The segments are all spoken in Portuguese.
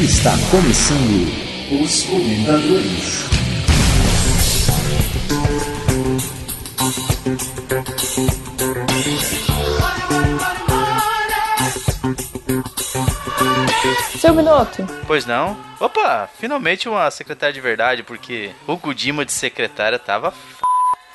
Está começando os Comentadores. Seu Minuto, Pois não? Opa, finalmente uma secretária de verdade, porque o Kudima de secretária tava f...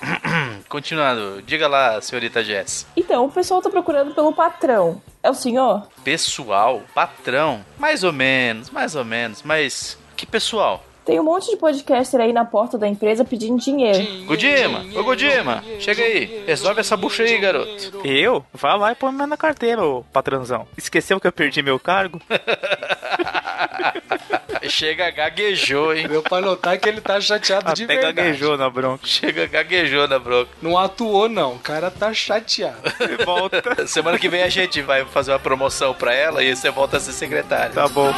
Continuando, diga lá, senhorita Jess. então o pessoal tá procurando pelo patrão. É o senhor? Pessoal, patrão, mais ou menos, mais ou menos, mas que pessoal? Tem um monte de podcaster aí na porta da empresa pedindo dinheiro. Kudima, ô Kudima, chega aí, resolve essa bucha aí, garoto. Eu? Vai lá e põe na carteira, ô patrãozão. Esqueceu que eu perdi meu cargo? Chega, gaguejou, hein? Deu pra notar que ele tá chateado de Até verdade. gaguejou na bronca. Chega, gaguejou na bronca. Não atuou, não. O cara tá chateado. E volta. Semana que vem a gente vai fazer uma promoção pra ela e você volta a ser secretário. Tá. Bom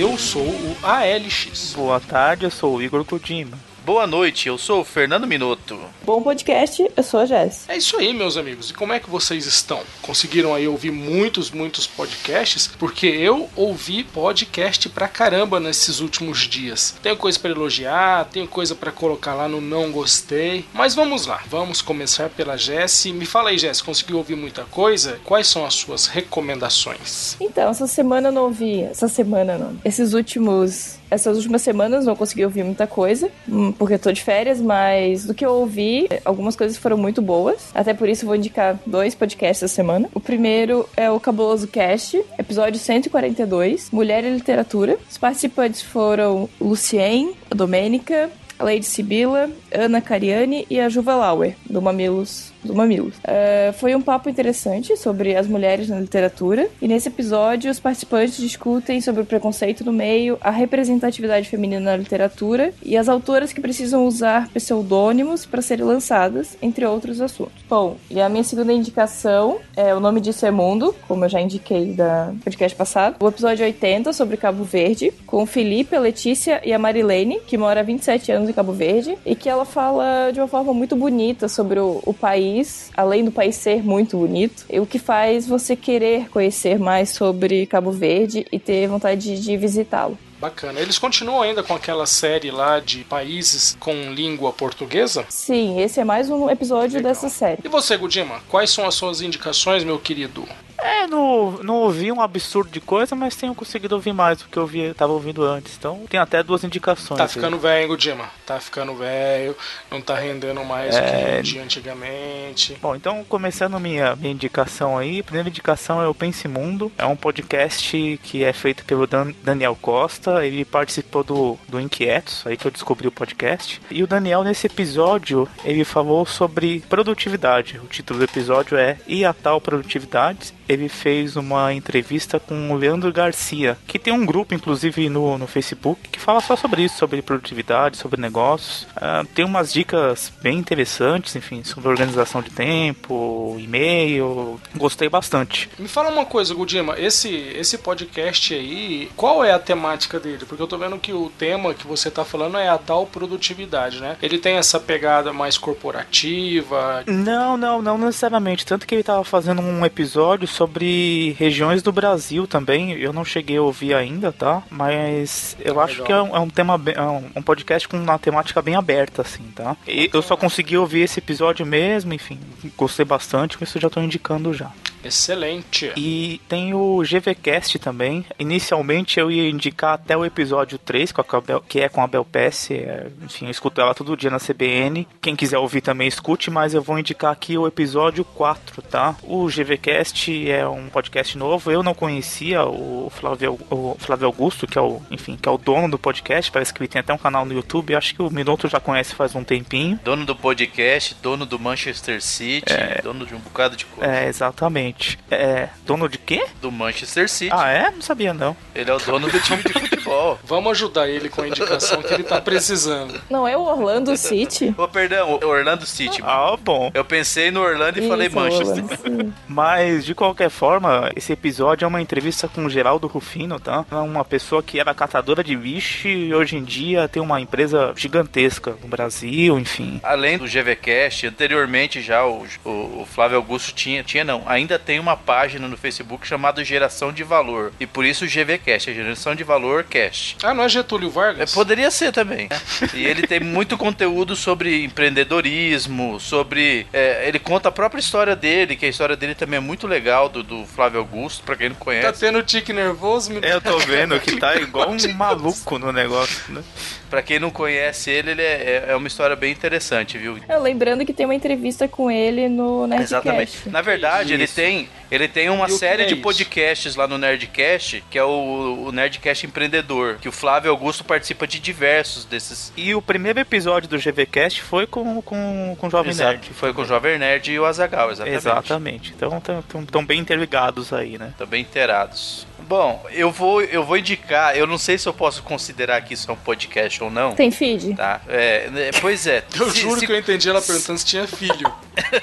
eu sou o ALX. Boa tarde, eu sou o Igor Kojima. Boa noite, eu sou o Fernando Minuto. Bom podcast, eu sou a Jess. É isso aí, meus amigos. E como é que vocês estão? Conseguiram aí ouvir muitos, muitos podcasts? Porque eu ouvi podcast pra caramba nesses últimos dias. Tenho coisa pra elogiar, tenho coisa pra colocar lá no não gostei. Mas vamos lá, vamos começar pela Jess. Me fala aí, Jess, conseguiu ouvir muita coisa? Quais são as suas recomendações? Então, essa semana eu não ouvi. Essa semana não. Esses últimos. Essas últimas semanas não consegui ouvir muita coisa, hum, porque eu tô de férias, mas do que eu ouvi, algumas coisas foram muito boas. Até por isso vou indicar dois podcasts essa semana. O primeiro é o Cabuloso Cast, episódio 142, Mulher e Literatura. Os participantes foram Lucien, a Domênica, a Lady Sibila, Ana Cariani e a Juva Lauer, do Mamilos. Do Mamilos. Eh, foi um papo interessante sobre as mulheres na literatura, e nesse episódio os participantes discutem sobre o preconceito no meio, a representatividade feminina na literatura e as autoras que precisam usar pseudônimos para serem lançadas, entre outros assuntos. Bom, e a minha segunda indicação é o nome disso é Mundo, como eu já indiquei da podcast passado. O episódio 80 sobre Cabo Verde, com Felipe, a Letícia e a Marilene, que mora há 27 anos em Cabo Verde, e que ela fala de uma forma muito bonita sobre o, o país, além do país ser muito bonito, e o que faz você querer conhecer mais sobre Cabo Verde e ter vontade de, de visitá-lo. Bacana. Eles continuam ainda com aquela série lá de países com língua portuguesa? Sim, esse é mais um episódio Legal. dessa série. E você, Gudima, quais são as suas indicações, meu querido? É, não, não ouvi um absurdo de coisa, mas tenho conseguido ouvir mais do que eu ouvi, tava ouvindo antes. Então tem até duas indicações. Tá aí. ficando velho, hein, Gudima? Tá ficando velho, não tá rendendo mais o que rendia antigamente. Bom, então começando minha, minha indicação aí, a primeira indicação é o Pense Mundo, é um podcast que é feito pelo Dan- Daniel Costa, ele participou do, do Inquietos, aí que eu descobri o podcast, e o Daniel nesse episódio, ele falou sobre produtividade, o título do episódio é E a Tal Produtividade, ele fez uma entrevista com o Leandro Garcia, que tem um grupo, inclusive, no, no Facebook, que fala só sobre isso, sobre produtividade, sobre negócios. Ah, tem umas dicas bem interessantes, enfim, sobre organização de tempo, e-mail. Gostei bastante. Me fala uma coisa, Gudima, esse, esse podcast aí, qual é a temática dele? Porque eu tô vendo que o tema que você tá falando é a tal produtividade, né? Ele tem essa pegada mais corporativa. Não, não, não necessariamente. Tanto que ele tava fazendo um episódio sobre regiões do Brasil também. Eu não cheguei a ouvir ainda, tá? Mas eu acho Legal. que é um, é um tema, é um, um podcast com uma temática bem aberta, assim, tá? E eu só consegui ouvir esse episódio mesmo, enfim, gostei bastante, com isso eu já tô indicando já. Excelente. E tem o GVCast também. Inicialmente eu ia indicar até o episódio 3, com a Bel- que é com a Bel Pesce. É, enfim, eu escuto ela todo dia na CBN. Quem quiser ouvir também escute, mas eu vou indicar aqui o episódio 4, tá? O GVCast é um podcast novo. Eu não conhecia o Flávio, o Flávio Augusto, que é o, enfim, que é o dono do podcast. Parece que ele tem até um canal no YouTube. Acho que o Minuto já conhece faz um tempinho. Dono do podcast, dono do Manchester City, dono de um bocado de coisa. É, exatamente. É, dono de quê? Do Manchester City. Ah, é? Não sabia não. Ele é o dono do time de futebol. Vamos ajudar ele com a indicação que ele tá precisando. Não é o Orlando City? Ô, perdão, o Orlando City. Ah, bom. Eu pensei no Orlando e falei Isso, Manchester. Orlando City. Mas, de qualquer forma, esse episódio é uma entrevista com o Geraldo Rufino, tá? É uma pessoa que era catadora de lixo e hoje em dia tem uma empresa gigantesca no Brasil, enfim. Além do GVCast, anteriormente já o, o- o Flávio Augusto tinha, tinha não, ainda tem uma página no Facebook chamada Geração de Valor. E por isso o GVCast, a Geração de Valor Cast. Ah, não é Getúlio É, Vargas? poderia ser também. né? E ele tem muito conteúdo sobre empreendedorismo, sobre. é, ele conta a própria história dele, que a história dele também é muito legal, do, do Flávio Augusto, pra quem não Tá conhece. tendo tique nervoso, menino? É, eu tô vendo que tá igual um maluco no negócio, né? Pra quem não conhece ele, ele é, é uma história bem interessante, viu? É, lembrando que tem uma entrevista com ele no Nerdcast. Exatamente. Na verdade, ele Isso. Tem, ele tem uma E que série é de isso? podcasts lá no Nerdcast, que é o, o Nerdcast Empreendedor, que o Flávio Augusto participa de diversos desses. E o primeiro episódio do GVCast foi com, com, com o Jovem Exato, Nerd. Foi com o Jovem Nerd e o Azagal, exatamente. Exatamente. Então estão bem interligados aí, né? Estão bem inteirados. Bom, eu vou, eu vou indicar, eu não sei se eu posso considerar que isso é um podcast ou não. Tem feed? Tá? É, né, pois é. Eu Se- juro se- que eu entendi ela perguntando se tinha filho.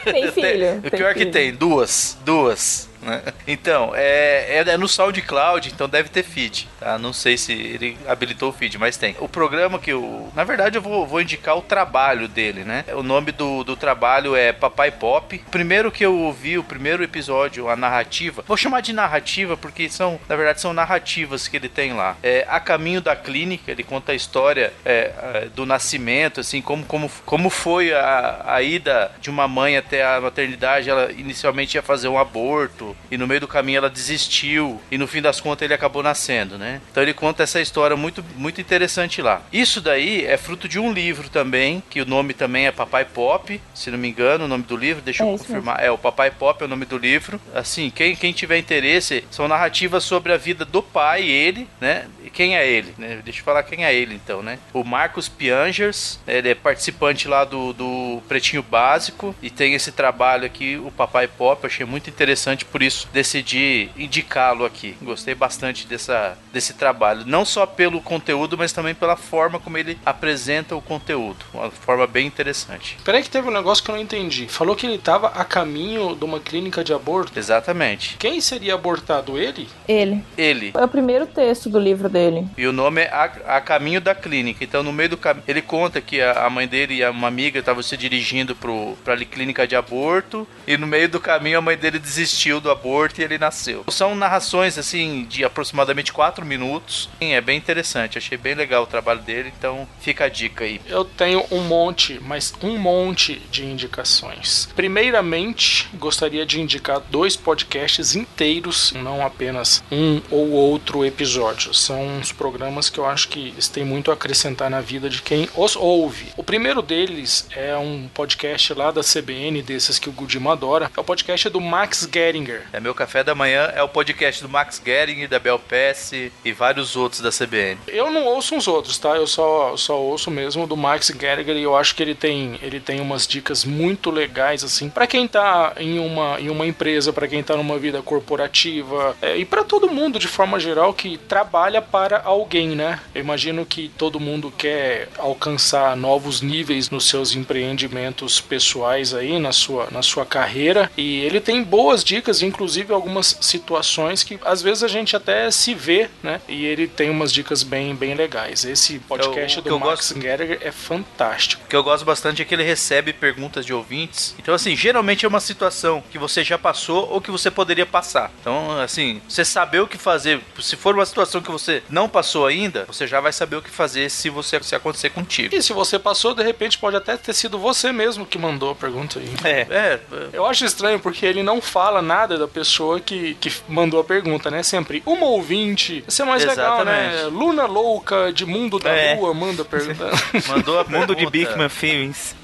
Tem filho. O pior que filho. tem, duas. Duas. Peace. Né? Então, é, é, é no SoundCloud, então deve ter feed, tá? Não sei se ele habilitou o feed, mas tem. O programa que eu. Na verdade, eu vou, vou indicar o trabalho dele, né? O nome do, do trabalho é Papai Pop. Primeiro que eu ouvi, o primeiro episódio, a narrativa. Vou chamar de narrativa porque são, na verdade, são narrativas que ele tem lá. É A Caminho da Clínica, ele conta a história é, é, do nascimento, assim, como, como, como foi a, a ida de uma mãe até a maternidade. Ela inicialmente ia fazer um aborto e no meio do caminho ela desistiu e no fim das contas ele acabou nascendo, né? Então ele conta essa história muito, muito interessante lá. Isso daí é fruto de um livro também, que o nome também é Papai Pop, se não me engano, o nome do livro, deixa eu É isso confirmar. É, o Papai Pop é o nome do livro. Assim, quem, quem tiver interesse, são narrativas sobre a vida do pai, ele, né? E quem é ele, né? Deixa eu falar quem é ele então, né? O Marcos Piangers, ele é participante lá do, do Pretinho Básico e tem esse trabalho aqui, o Papai Pop, eu achei muito interessante, por isso decidi indicá-lo aqui. Gostei bastante dessa, desse trabalho, não só pelo conteúdo, mas também pela forma como ele apresenta o conteúdo, uma forma bem interessante. Peraí que teve um negócio que eu não entendi. Falou que ele tava a caminho de uma clínica de aborto. Exatamente. Quem seria abortado? Ele? Ele. Ele. É o primeiro texto do livro dele. E o nome é a, a Caminho da Clínica. Então, no meio do caminho, ele conta que a, a mãe dele e a- uma amiga estavam se dirigindo pra ali, clínica de aborto. E no meio do caminho, a mãe dele desistiu do aborto e ele nasceu. São narrações, assim, de aproximadamente 4 minutos. Sim, é bem interessante. Achei bem legal o trabalho dele. Então, fica a dica aí. Eu tenho um monte, mas um monte de indicações. Primeiramente, gostaria de indicar dois podcasts inteiros, não apenas um ou outro episódio. São uns programas que eu acho que eles têm muito a acrescentar na vida de quem os ouve. O primeiro deles é um podcast lá da CBN, desses que o Gudima adora. É o podcast do Max Geringer. É meu café da manhã, é o podcast do Max Gering, da Bel Pesce e vários outros da CBN. Eu não ouço uns outros, tá? Eu só, só ouço mesmo do Max Gallagher e eu acho que ele tem, ele tem umas dicas muito legais, assim, para quem tá em uma, em uma empresa, para quem tá numa vida corporativa é, e para todo mundo de forma geral que trabalha para alguém, né? Eu imagino que todo mundo quer alcançar novos níveis nos seus empreendimentos pessoais aí, na sua, na sua carreira e ele tem boas dicas, inclusive algumas situações que às vezes a gente até se vê, né? E ele tem umas dicas bem, bem legais. Esse podcast o que do eu Max gosto- Gallagher é fantástico. O que eu gosto bastante é que ele recebe perguntas de ouvintes. Então, assim, geralmente é uma situação que você já passou ou que você poderia passar. Então, assim, você saber o que fazer. Se for uma situação que você não passou ainda, você já vai saber o que fazer se você se acontecer contigo. E se você passou, de repente pode até ter sido você mesmo que mandou a pergunta aí. É, é. Eu acho estranho porque ele não fala nada da pessoa que, que mandou a pergunta, né? Sempre uma ouvinte. Isso é mais legal, né? Exatamente. Luna louca de mundo da É. rua manda pergunta. Mandou a Mundo de pergunta. Bigman Feelings.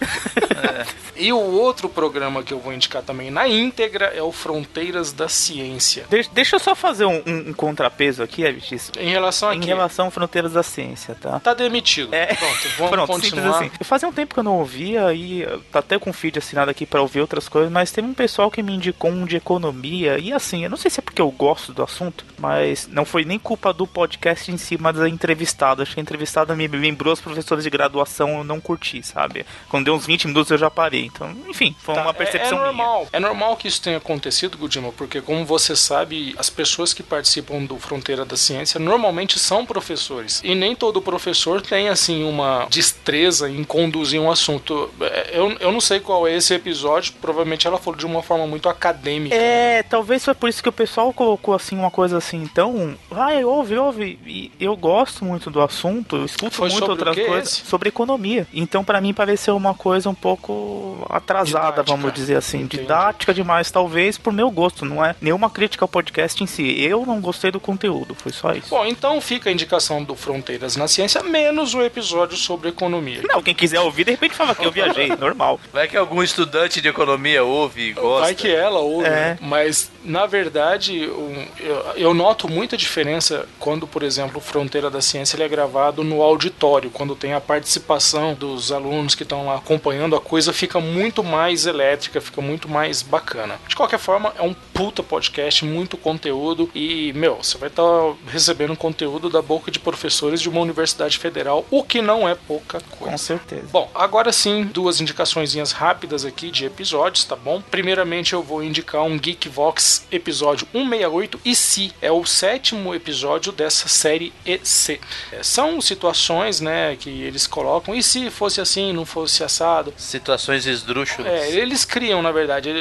E o outro programa que eu vou indicar também na íntegra é o Fronteiras da Ciência. De deixa eu só fazer um, um, um contrapeso aqui, Evitis. Em relação a Em quê? relação a Fronteiras da Ciência, tá? Tá demitido. É. Pronto, vamos Pronto, continuar. assim. Fazia um tempo que eu não ouvia e uh, tá até com o feed assinado aqui pra ouvir outras coisas, mas teve um pessoal que me indicou um de economia e assim, eu não sei se é porque eu gosto do assunto, mas não foi nem culpa do podcast em si, mas da entrevistada. Acho que a entrevistada me lembrou os professores de graduação, eu não curti, sabe? Quando deu uns 20 minutos eu já parei. Então, enfim, foi Tá, uma é- percepção é, minha. normal. É normal que isso tenha acontecido, Gudima, porque como você sabe, as pessoas que participam do Fronteira da Ciência normalmente são professores. E nem todo professor tem assim uma destreza em conduzir um assunto. É, Eu, eu não sei qual é esse episódio, provavelmente ela falou de uma forma muito acadêmica. É, talvez foi por isso que o pessoal colocou assim uma coisa assim, então, vai, ouve, ouve. E eu gosto muito do assunto, eu escuto Foi muito sobre outras coisas esse? sobre economia. Então, pra mim pareceu uma coisa um pouco atrasada, Didática. vamos dizer assim, Entendi. didática demais, talvez por meu gosto, não é nenhuma crítica ao podcast em si. Eu não gostei do conteúdo, foi só isso. Bom, então fica a indicação do Fronteiras na Ciência, menos o episódio sobre economia. Não, quem quiser ouvir, de repente fala que eu viajei, normal. Vai que algum estudante de economia ouve e gosta. Vai que ela ouve, É. mas na verdade eu, noto muita diferença quando, por exemplo, Fronteira da Ciência ele é gravado no auditório, quando tem a participação dos alunos que estão lá acompanhando, a coisa fica muito mais elétrica, fica muito mais bacana. De qualquer forma, é um puta podcast, muito conteúdo e, meu, você vai estar recebendo conteúdo da boca de professores de uma universidade federal, o que não é pouca coisa. Com certeza. Bom, agora sim, duas indicaçõezinhas rápidas aqui de episódios, tá bom? Primeiramente eu vou indicar um Geekvox episódio 168 e se é o sétimo episódio dessa série EC. É, são situações, né, que eles colocam, e se fosse assim, não fosse assado? Situações esdrúxulas. É, eles criam, na verdade.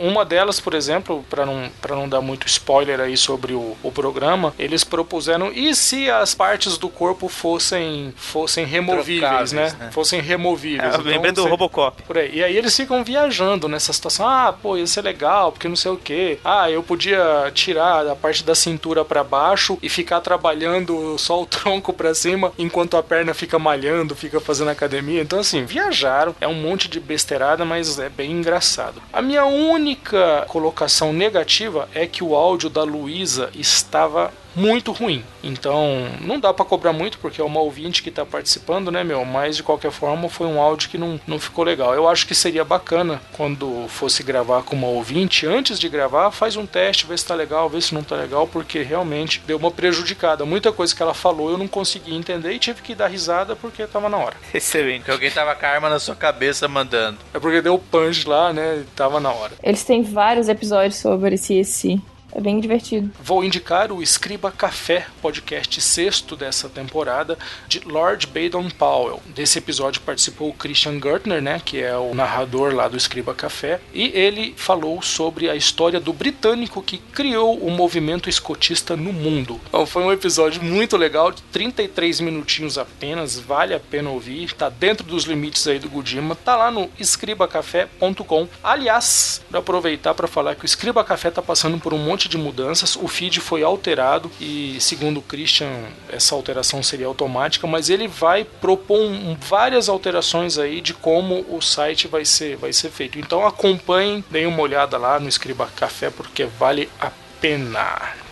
Uma delas, por exemplo, para não, pra não dar muito spoiler aí sobre o, o programa, eles propuseram e se as partes do corpo fossem, fossem removíveis, né? né? Fossem removíveis. É, eu Então, lembrei do você- Robocop. por aí. E aí eles ficam viajando nessa situação. Ah, pô, ia ser legal, porque não sei o que. Ah, eu podia tirar a parte da cintura pra baixo e ficar trabalhando só o tronco pra cima, enquanto a perna fica malhando, fica fazendo academia. Então, assim, viajaram. É um monte de besteirada, mas é bem engraçado. A minha única colocação negativa é que o áudio da Luísa estava muito ruim. Então, não dá pra cobrar muito porque é uma ouvinte que tá participando, né, meu? Mas de qualquer forma foi um áudio que não, não ficou legal. Eu acho que seria bacana quando fosse gravar com uma ouvinte, antes de gravar, faz um teste, vê se tá legal, vê se não tá legal, porque realmente deu uma prejudicada. Muita coisa que ela falou eu não consegui entender e tive que dar risada porque tava na hora. Excelente. Porque alguém tava com a arma na sua cabeça mandando. É porque deu punch lá, né? e Tava na hora. Eles têm vários episódios sobre esse esse. É bem divertido. Vou indicar o Escriba Café, podcast sexto dessa temporada, de Lord Baden Powell. Desse episódio participou o Christian Gertner, né, que é o narrador lá do Escriba Café, e ele falou sobre a história do britânico que criou o movimento escotista no mundo. Então, foi um episódio muito legal, de 33 minutinhos apenas, vale a pena ouvir, tá dentro dos limites aí do Gudima, tá lá no escribacafé.com. Aliás, aproveitar para falar que o Escriba Café tá passando por um monte de mudanças, o feed foi alterado e, segundo o Christian, essa alteração seria automática, mas ele vai propor várias alterações aí de como o site vai ser, vai ser feito. Então acompanhem, deem uma olhada lá no Escriba Café porque vale a pena.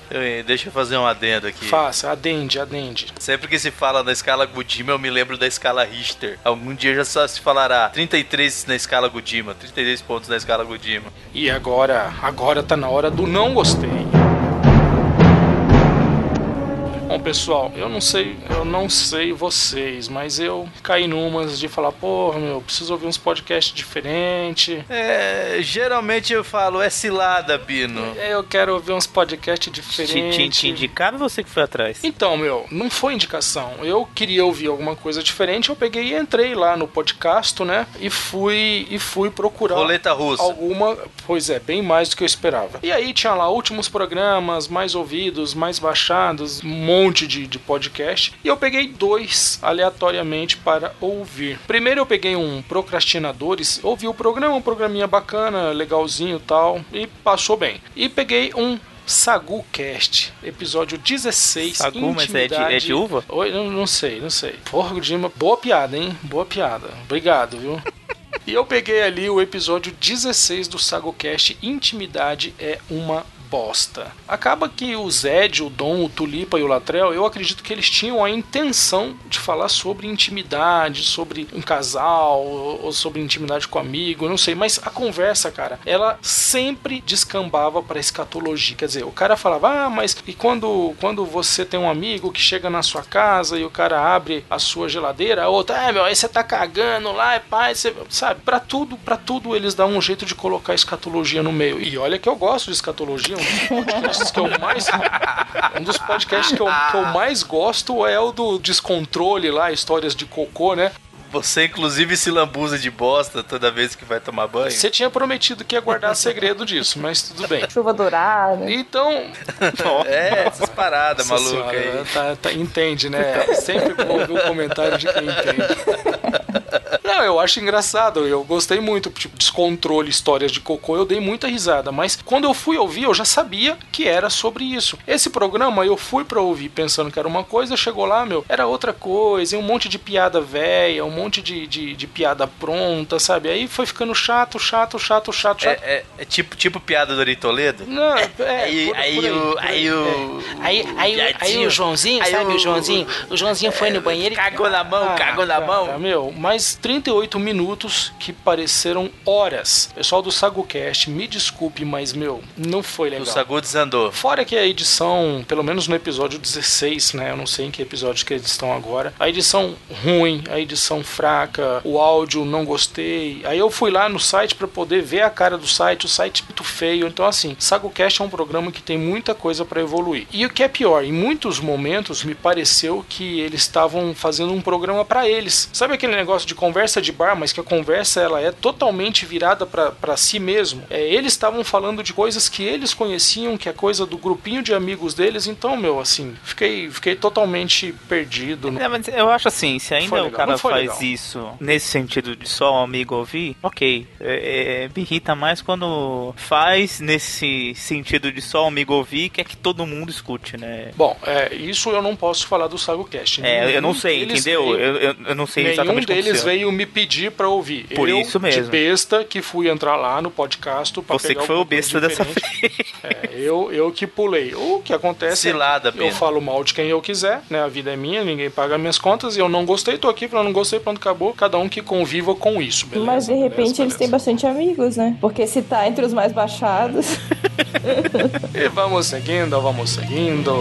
Deixa eu fazer um adendo aqui. Faça, adende, adende. Sempre que se fala da escala Gudima, eu me lembro da escala Richter. Algum dia já só se falará 33 na escala Gudima, 33 pontos na escala Gudima. E agora, agora tá na hora do não gostei. Bom, pessoal, eu não sei, eu não sei vocês, mas eu caí numas de falar, porra, meu, preciso ouvir uns podcasts diferentes. É, geralmente eu falo, é cilada, Bino. Eu quero ouvir uns podcasts Te, diferentes. te, te indicaram ou você que foi atrás? Então, meu, não foi indicação. Eu queria ouvir alguma coisa diferente, eu peguei e entrei lá no podcast, né? E fui e fui procurar Roleta russa. alguma, pois é, bem mais do que eu esperava. E aí tinha lá últimos programas, mais ouvidos, mais baixados, um monte de, de podcast. E eu peguei dois aleatoriamente para ouvir. Primeiro eu peguei um Procrastinadores, ouvi o programa, um programinha bacana, legalzinho e tal, e passou bem. E peguei um SaguCast, episódio 16. Sagu, mas é de- é de uva? Oi, não, não sei, não sei. Porra, Gudima, boa piada, hein? Boa piada. Obrigado, viu? E eu peguei ali o episódio 16 do SagoCast Intimidade é uma Acaba que o Zed, o Dom, o Tulipa e o Latrell, eu acredito que eles tinham a intenção de falar sobre intimidade, sobre um casal, ou sobre intimidade com amigo, não sei, mas a conversa, cara, ela sempre descambava para escatologia. Quer dizer, o cara falava, ah, mas e quando, quando você tem um amigo que chega na sua casa e o cara abre a sua geladeira, a outra, ah, meu, aí você tá cagando lá, é pai, você, sabe? Para tudo, para tudo eles dão um jeito de colocar escatologia no meio. E olha que eu gosto de escatologia, um dos podcasts que eu mais. Um dos podcasts que eu, que eu mais gosto é o do descontrole lá, histórias de cocô, né? Você, inclusive, se lambuza de bosta toda vez que vai tomar banho. Você tinha prometido que ia guardar segredo disso, mas tudo bem. Chuva dourada. Então. É, essas paradas malucas senhora, aí. tá- tá- entende, né? Sempre vou ouvir o comentário de quem entende. Não, eu acho engraçado. Eu gostei muito. Tipo, descontrole, histórias de cocô, eu dei muita risada. Mas quando eu fui ouvir, eu já sabia que era sobre isso. Esse programa eu fui pra ouvir pensando que era uma coisa, chegou lá, meu, era outra coisa. E um monte de piada velha, um monte de, de, de piada pronta, sabe? Aí foi ficando chato, chato, chato, chato, chato. É, é, é tipo, tipo piada do Ari Toledo? Não, é. Aí, aí, o, aí, o, aí, o, aí, aí, o Joãozinho, sabe o, o Joãozinho? O Joãozinho foi no é, banheiro e. Cagou na mão, ah, cagou na cara, mão. Meu, mas 30 48 minutos que pareceram horas. Pessoal do SagoCast, me desculpe, mas meu, não foi legal. O Sagu desandou. Fora que a edição, pelo menos no episódio 16, né? Eu não sei em que episódio que eles estão agora. A edição ruim, a edição fraca, o áudio não gostei. Aí eu fui lá no site para poder ver a cara do site, o site é muito feio. Então, assim, SagoCast é um programa que tem muita coisa para evoluir. E o que é pior, em muitos momentos me pareceu que eles estavam fazendo um programa para eles. Sabe aquele negócio de conversa? De bar, mas que a conversa ela é totalmente virada para si mesmo? É, eles estavam falando de coisas que eles conheciam, que é coisa do grupinho de amigos deles. Então, meu, assim, fiquei, fiquei totalmente perdido. É, mas eu acho assim, se ainda o cara faz legal. isso nesse sentido de só um amigo ouvir, ok. É, é, me irrita mais quando faz nesse sentido de só um amigo ouvir, quer que todo mundo escute, né? Bom, é, isso eu não posso falar do SagoCast. É, eu Nenhum não sei, deles entendeu? Eu, eu, eu não sei Nenhum exatamente como deles veio me pedir pra ouvir. Por eu, isso mesmo. de besta, que fui entrar lá no podcast pra Você pegar que foi o besta dessa vez. É, eu, eu que pulei. O que acontece Cilada, é que eu Pena. falo mal de quem eu quiser, né? A vida é minha, ninguém paga minhas contas e eu não gostei, tô aqui falando não gostei, pronto, acabou. Cada um que conviva com isso, beleza? Mas de Beleza, repente eles beleza. têm bastante amigos, né? Porque se tá entre os mais baixados. E vamos seguindo, vamos seguindo.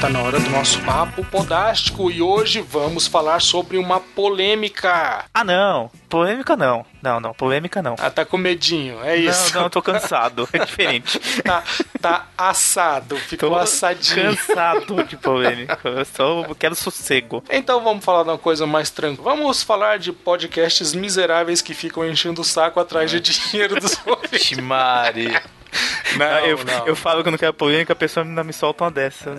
Tá na hora do nosso papo podástico e hoje vamos falar sobre uma polêmica. Ah, não. Polêmica não. Não, não. Polêmica não. Ah, tá com medinho, é isso. Não, não, eu tô cansado. É diferente. Tá, tá assado, ficou Tô assadinho. cansado de polêmica. Eu só quero sossego. Então vamos falar de uma coisa mais tranquila. Vamos falar de podcasts miseráveis que ficam enchendo o saco atrás de dinheiro dos ouvintes. Maria. Não, eu, não. eu falo que eu não quero polêmica, a pessoa ainda me solta uma dessa.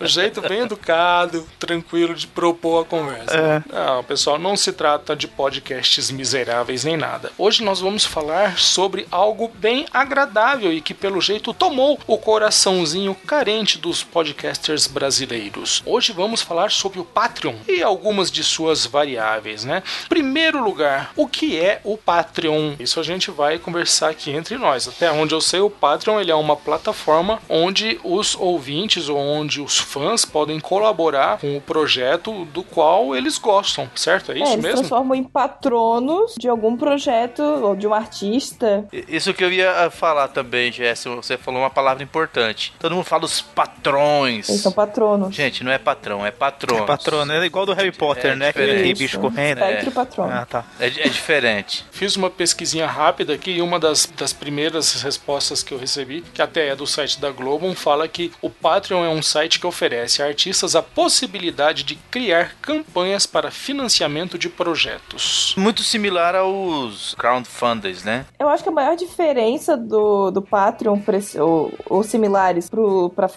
O jeito bem educado, tranquilo de propor a conversa. É. Não, pessoal, não se trata de podcasts miseráveis nem nada. Hoje nós vamos falar sobre algo bem agradável e que, pelo jeito, tomou o coraçãozinho carente dos podcasters brasileiros. Hoje vamos falar sobre o Patreon e algumas de suas variáveis, né? Primeiro lugar, o que é o Patreon? Isso a gente vai conversar aqui entre nós. Até onde eu sei, o Patreon ele é uma plataforma onde os ouvintes ou onde os fãs podem colaborar com o projeto do qual eles gostam, certo? É É, isso eles mesmo? transformam em patronos de algum projeto ou de um artista. Isso que eu ia ah, falar também, Jéssica. Você falou uma palavra importante. Todo mundo fala os patrões. Eles são patronos. Gente, não é patrão, é patrono. É patrona, é igual do Harry Potter, É né? Que diferente. tem bicho Isso. correndo. Patrono. Ah, tá. É, é diferente. Fiz uma pesquisinha rápida aqui e uma das, das primeiras respostas que eu recebi, que até é do site da Globo, fala que o Patreon é um site que oferece a artistas a possibilidade de criar campanhas para financiamento de projetos. Muito similar aos crowdfunders, né? Eu acho que a maior diferença do, do Patreon ou, ou similares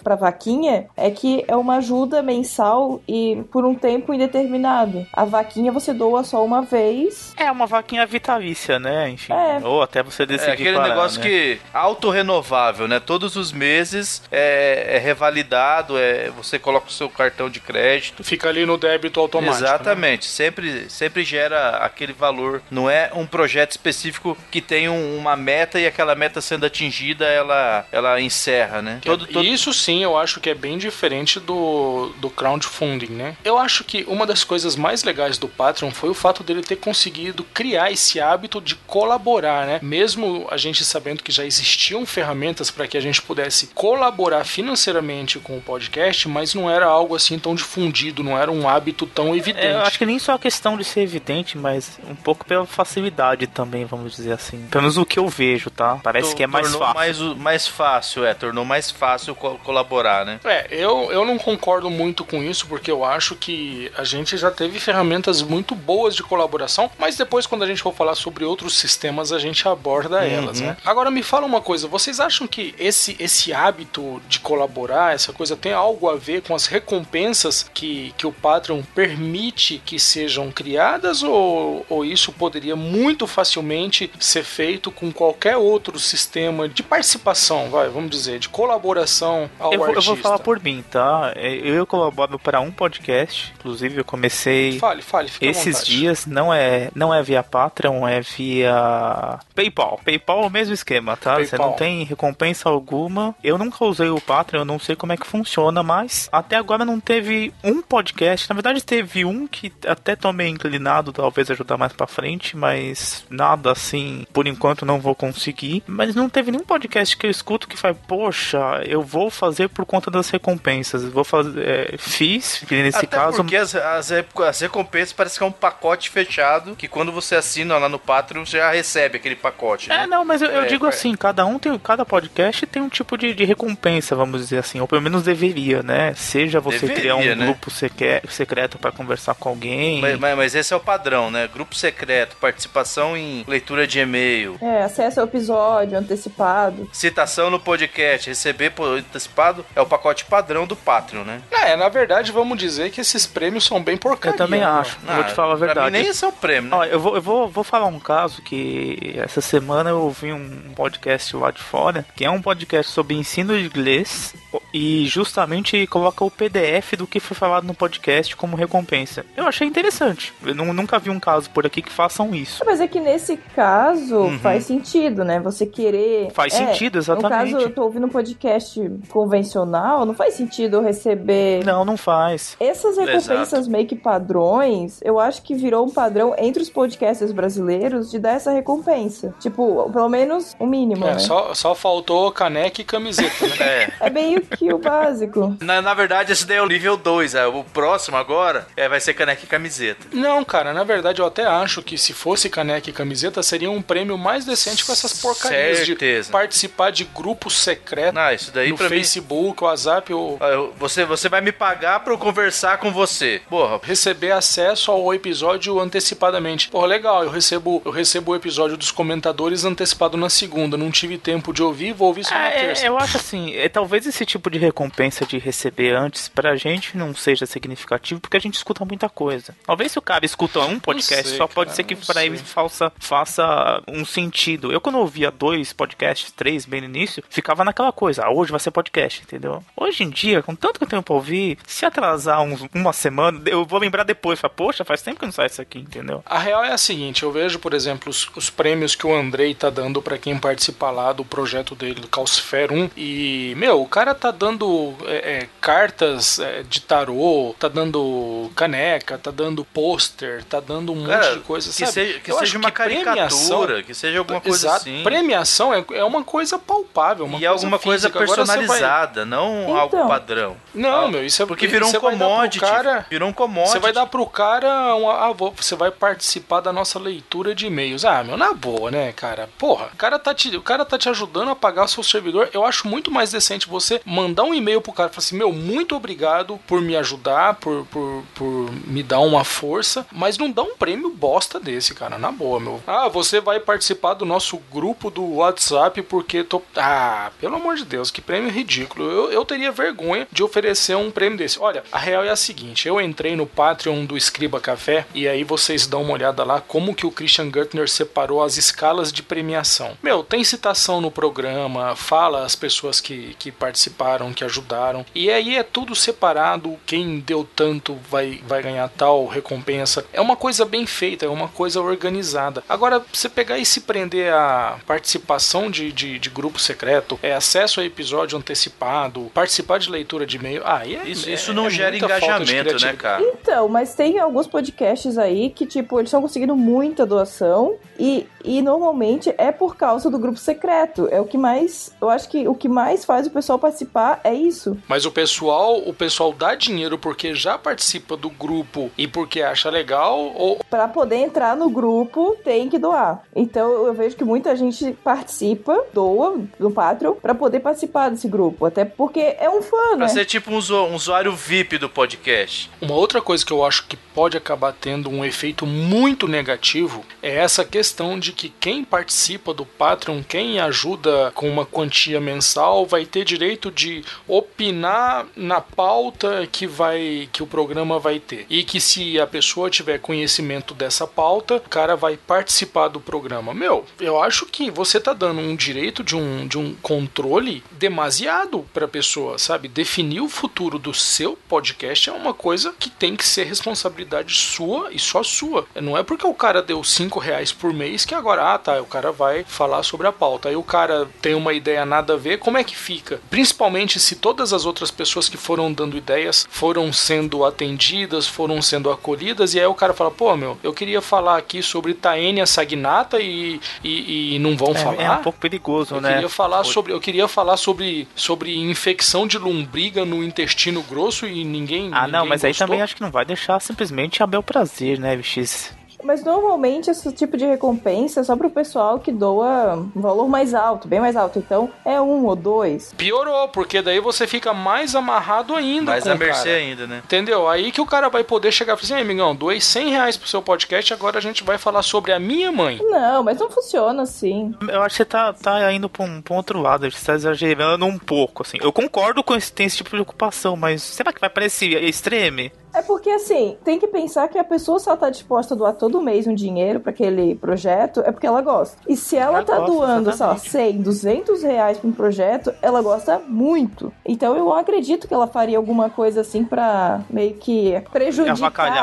pra vaquinha é que é uma ajuda mensal e por um tempo indeterminado. A vaquinha você doa só uma vez. É uma vaquinha vitalícia, né? Enfim. É. Ou até você decidir É aquele parar, negócio né? que autorrenovável, né? Todos os meses é, é revalidado, é, você coloca o seu cartão de crédito. Fica ali no débito automático. né? Exatamente, sempre, sempre gera aquele valor. Não é um projeto específico que tem um- uma meta e aquela meta sendo atingida, ela, ela encerra, né? É- Isso sim, eu acho que é bem diferente do, do crowdfunding, né? Eu acho que uma das coisas mais legais do Patreon foi o fato dele ter conseguido criar esse hábito de colaborar, né? Mesmo a gente sabendo que já existiam ferramentas para que a gente pudesse colaborar financeiramente com o podcast, mas não era algo assim tão difundido, não era um hábito tão evidente. É, eu acho que nem só a questão de ser evidente, mas um pouco pela facilidade também, vamos dizer assim. Pelo menos o que eu vejo, tá? Parece que é mais fácil. Mais, mais fácil, é, tornou mais fácil co- colaborar, né? É, eu, eu não concordo muito com isso, porque eu acho que a gente já teve ferramentas muito boas de colaboração, mas depois, quando a gente for falar sobre outros sistemas, a gente aborda elas, né? Agora, me fala uma coisa, vocês acham que esse, esse hábito de colaborar, essa coisa, tem algo a ver com as recompensas que, que o Patreon permite que sejam criadas, ou, ou isso poderia muito facilmente ser feito com qualquer outro sistema de participação, vai, vamos dizer, de colaboração ao Eu vou, eu artista? vou falar por mim, tá? É, Eu colaboro para um podcast, inclusive eu comecei Fale, fale, à esses dias, não é, não é via Patreon, é via PayPal. PayPal é o mesmo esquema, tá? Você não tem recompensa alguma. Eu nunca usei o Patreon, eu não sei como é que funciona, mas até agora não teve um podcast. Na verdade, teve um que até tô meio inclinado, talvez ajudar mais pra frente, mas nada assim, por enquanto não vou conseguir. Mas não teve nenhum podcast que eu escuto que faz, poxa, eu vou fazer por conta das recompensas. Vou fazer. é, fiz, que nesse Até caso. porque as, as, as recompensas parece que é um pacote fechado que quando você assina lá no Patreon você já recebe aquele pacote. É, né? não, mas eu, eu É, digo é. assim, cada um tem, cada podcast tem um tipo de, de recompensa, vamos dizer assim, ou pelo menos deveria, né? Seja você Deveria, criar um né? grupo seque- secreto para conversar com alguém. Mas, mas- mas esse é o padrão, né? Grupo secreto, participação em leitura de e-mail, É, acesso ao episódio antecipado. citação no podcast, receber por antecipado é o pacote padrão do Patreon, né? É, na verdade, vamos dizer que esses prêmios são bem porcaria. eu também né? acho, vou te falar a pra verdade. mim nem esse é o prêmio, né? Ó, eu vou, eu vou, vou falar um caso que essa semana eu ouvi um podcast lá de fora, que é um podcast sobre ensino de inglês e justamente coloca o PDF do que foi falado no podcast como recompensa. Eu achei interessante. Eu nu- nunca vi um caso por aqui que façam isso. Mas é que nesse caso faz sentido, né? Você querer. Faz é, sentido, exatamente. No caso, eu tô ouvindo um podcast convencional, não faz sentido eu receber. Não, não faz. Essas recompensas Exato. meio que padrões, eu acho que virou um padrão entre os podcasters brasileiros de dar essa recompensa. Tipo, pelo menos o mínimo, É, né? só, só faltou caneca e camiseta, né? É. É meio que o básico. Na, na verdade, esse daí é o nível 2. É, o próximo agora é, vai ser caneca e camiseta. Não, cara, na verdade eu até acho que se fosse caneca e camiseta seria um prêmio mais decente com essas porcarias Certeza. de participar de grupos secretos Não, isso daí no pra mim. Facebook, WhatsApp ou Ah, eu- Você, você vai me pagar pra eu conversar com você. Porra, receber acesso ao episódio antecipadamente. Pô, legal, eu recebo, eu recebo o episódio dos comentadores antecipado na segunda. Não tive tempo de ouvir, vou ouvir só na Ah, é, terça. eu acho assim, é, talvez esse tipo de recompensa de receber antes pra gente não seja significativo, porque a gente escuta muita coisa. Talvez se o cara escuta um podcast, sei, só pode cara, ser que pra sei. ele faça, faça um sentido. Eu quando ouvia dois podcasts, três bem no início, ficava naquela coisa, ah, hoje vai ser podcast, entendeu? Hoje em dia, com tanto que eu tenho pra ouvir, se atrasar uns- uma semana, eu vou lembrar depois, falar, poxa, faz tempo que não sai isso aqui, entendeu? A real é a seguinte, eu vejo, por exemplo, os, os prêmios que o Andrei tá dando pra quem participar lá do projeto dele, do Calcifer 1, e, meu, o cara tá dando é, é, cartas é, de tarô, tá dando caneca, tá dando pôster, tá dando um cara, monte de coisa, que sabe? seja, que Eu seja uma que premiação- caricatura, que seja alguma coisa Exato. assim. Premiação é, é uma coisa palpável, uma e alguma coisa física. Você vai- personalizada, não Então. algo padrão. Não, Ah, meu, isso é Porque virou um commodity. Cara, Virou um commodity. Você vai dar pro cara uma, ah, você vai participar da nossa leitura de e-mails. Ah, meu, na boa, né, cara? Porra. O cara tá te, o cara tá te ajudando a pagar o seu servidor. Eu acho muito mais decente você mandar um e-mail pro cara e falar assim: Meu, muito obrigado por me ajudar, por, por, por me dar uma força, mas não dá um prêmio bosta desse, cara, na boa, meu. Ah, você vai participar do nosso grupo do WhatsApp porque tô. Ah, pelo amor de Deus, que prêmio ridículo. Eu, eu teria vergonha de oferecer um prêmio desse. Olha, a real é a seguinte: eu entrei no Patreon do Escriba Café e aí vocês dão uma olhada lá como que o Christian Gertner separou as escalas de premiação. Meu, tem citação no programa, fala as pessoas que, que participaram, que ajudaram, e aí é tudo separado. Quem deu tanto vai, vai ganhar tal recompensa. É uma coisa bem feita, é uma coisa organizada. Agora, você pegar e se prender a participação de, de, de grupo secreto, é acesso a episódio antecipado, participar de leitura de e-mail, ah, é, Isso, é- isso não é gera engajamento, né, cara? Então, mas tem alguns podcasts aí que, tipo, eles estão conseguindo muita doação e, e normalmente é por causa do grupo secreto. É o que mais. Eu acho que o que mais faz o pessoal participar é isso. Mas o pessoal, o pessoal dá dinheiro porque já participa do grupo e porque acha legal ou Pra poder entrar no grupo, tem que doar. Então eu vejo que muita gente participa, doa no Patreon, pra poder participar desse grupo. Até porque é um fã, Pra né? ser tipo um usuário VIP do podcast. Uma outra coisa que eu acho que pode acabar tendo um efeito muito negativo é essa questão de que quem participa do Patreon, quem ajuda com uma quantia mensal, vai ter direito de opinar na pauta que vai que o programa vai ter. E que se a pessoa tiver conhecimento dessa pauta, o cara vai participar do programa. Meu, eu acho que você tá dando um direito de um, de um controle demasiado pra pessoa, sabe? Definir o futuro do seu podcast é uma coisa que tem que ser responsabilidade sua e só sua. Não é porque o cara deu 5 reais por mês que agora, ah tá, o cara vai falar sobre a pauta. Aí o cara tem uma ideia nada a ver, como é que fica? Principalmente se todas as outras pessoas que foram dando ideias foram sendo atendidas, foram sendo acolhidas, e aí o cara fala, pô, meu, eu queria falar aqui sobre Taenia saginata e, e, e não vão falar. É, é um pouco perigoso, Eu né? queria falar sobre, eu queria falar sobre, sobre infecção de lombriga no intestino grosso e ninguém. Ah, não, ninguém mas aí gostou. também acho que não vai deixar simplesmente a bel prazer, né, bichis? Mas normalmente esse tipo de recompensa é só pro pessoal que doa um valor mais alto, bem mais alto. Então é um ou dois. Piorou, porque daí você fica mais amarrado ainda. Mais com a o mercê cara. ainda, né? Entendeu? Aí que o cara vai poder chegar e falar assim, "Ei, amigão, doei 100 reais pro seu podcast, agora a gente vai falar sobre a minha mãe. Não, mas não funciona assim. Eu acho que você tá, tá indo pra um, pra um outro lado, você tá exagerando um pouco, assim. Eu concordo com esse, tem esse tipo de ocupação, mas será que vai parecer extreme? É porque assim, tem que pensar que a pessoa só tá disposta a doar todo mês um dinheiro pra aquele projeto, é porque ela gosta. E se ela Ela tá gosta, doando, sei lá, exatamente. 100, 200 reais pra um projeto, ela gosta muito. Então eu acredito que ela faria alguma coisa assim pra meio que prejudicar,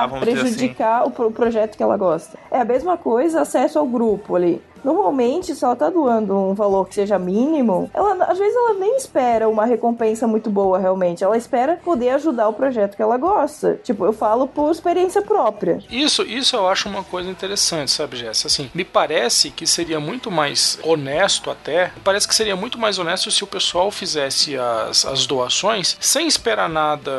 assim. prejudicar o, pro- o projeto que ela gosta. É a mesma coisa, acesso ao grupo ali. Normalmente, se ela tá doando um valor que seja mínimo, ela às vezes ela nem espera uma recompensa muito boa realmente. Ela espera poder ajudar o projeto que ela gosta. Tipo, eu falo por experiência própria. Isso, isso eu acho uma coisa interessante, sabe, Jess? Assim, me parece que seria muito mais honesto até. Parece que seria muito mais honesto se o pessoal fizesse as, as doações sem esperar nada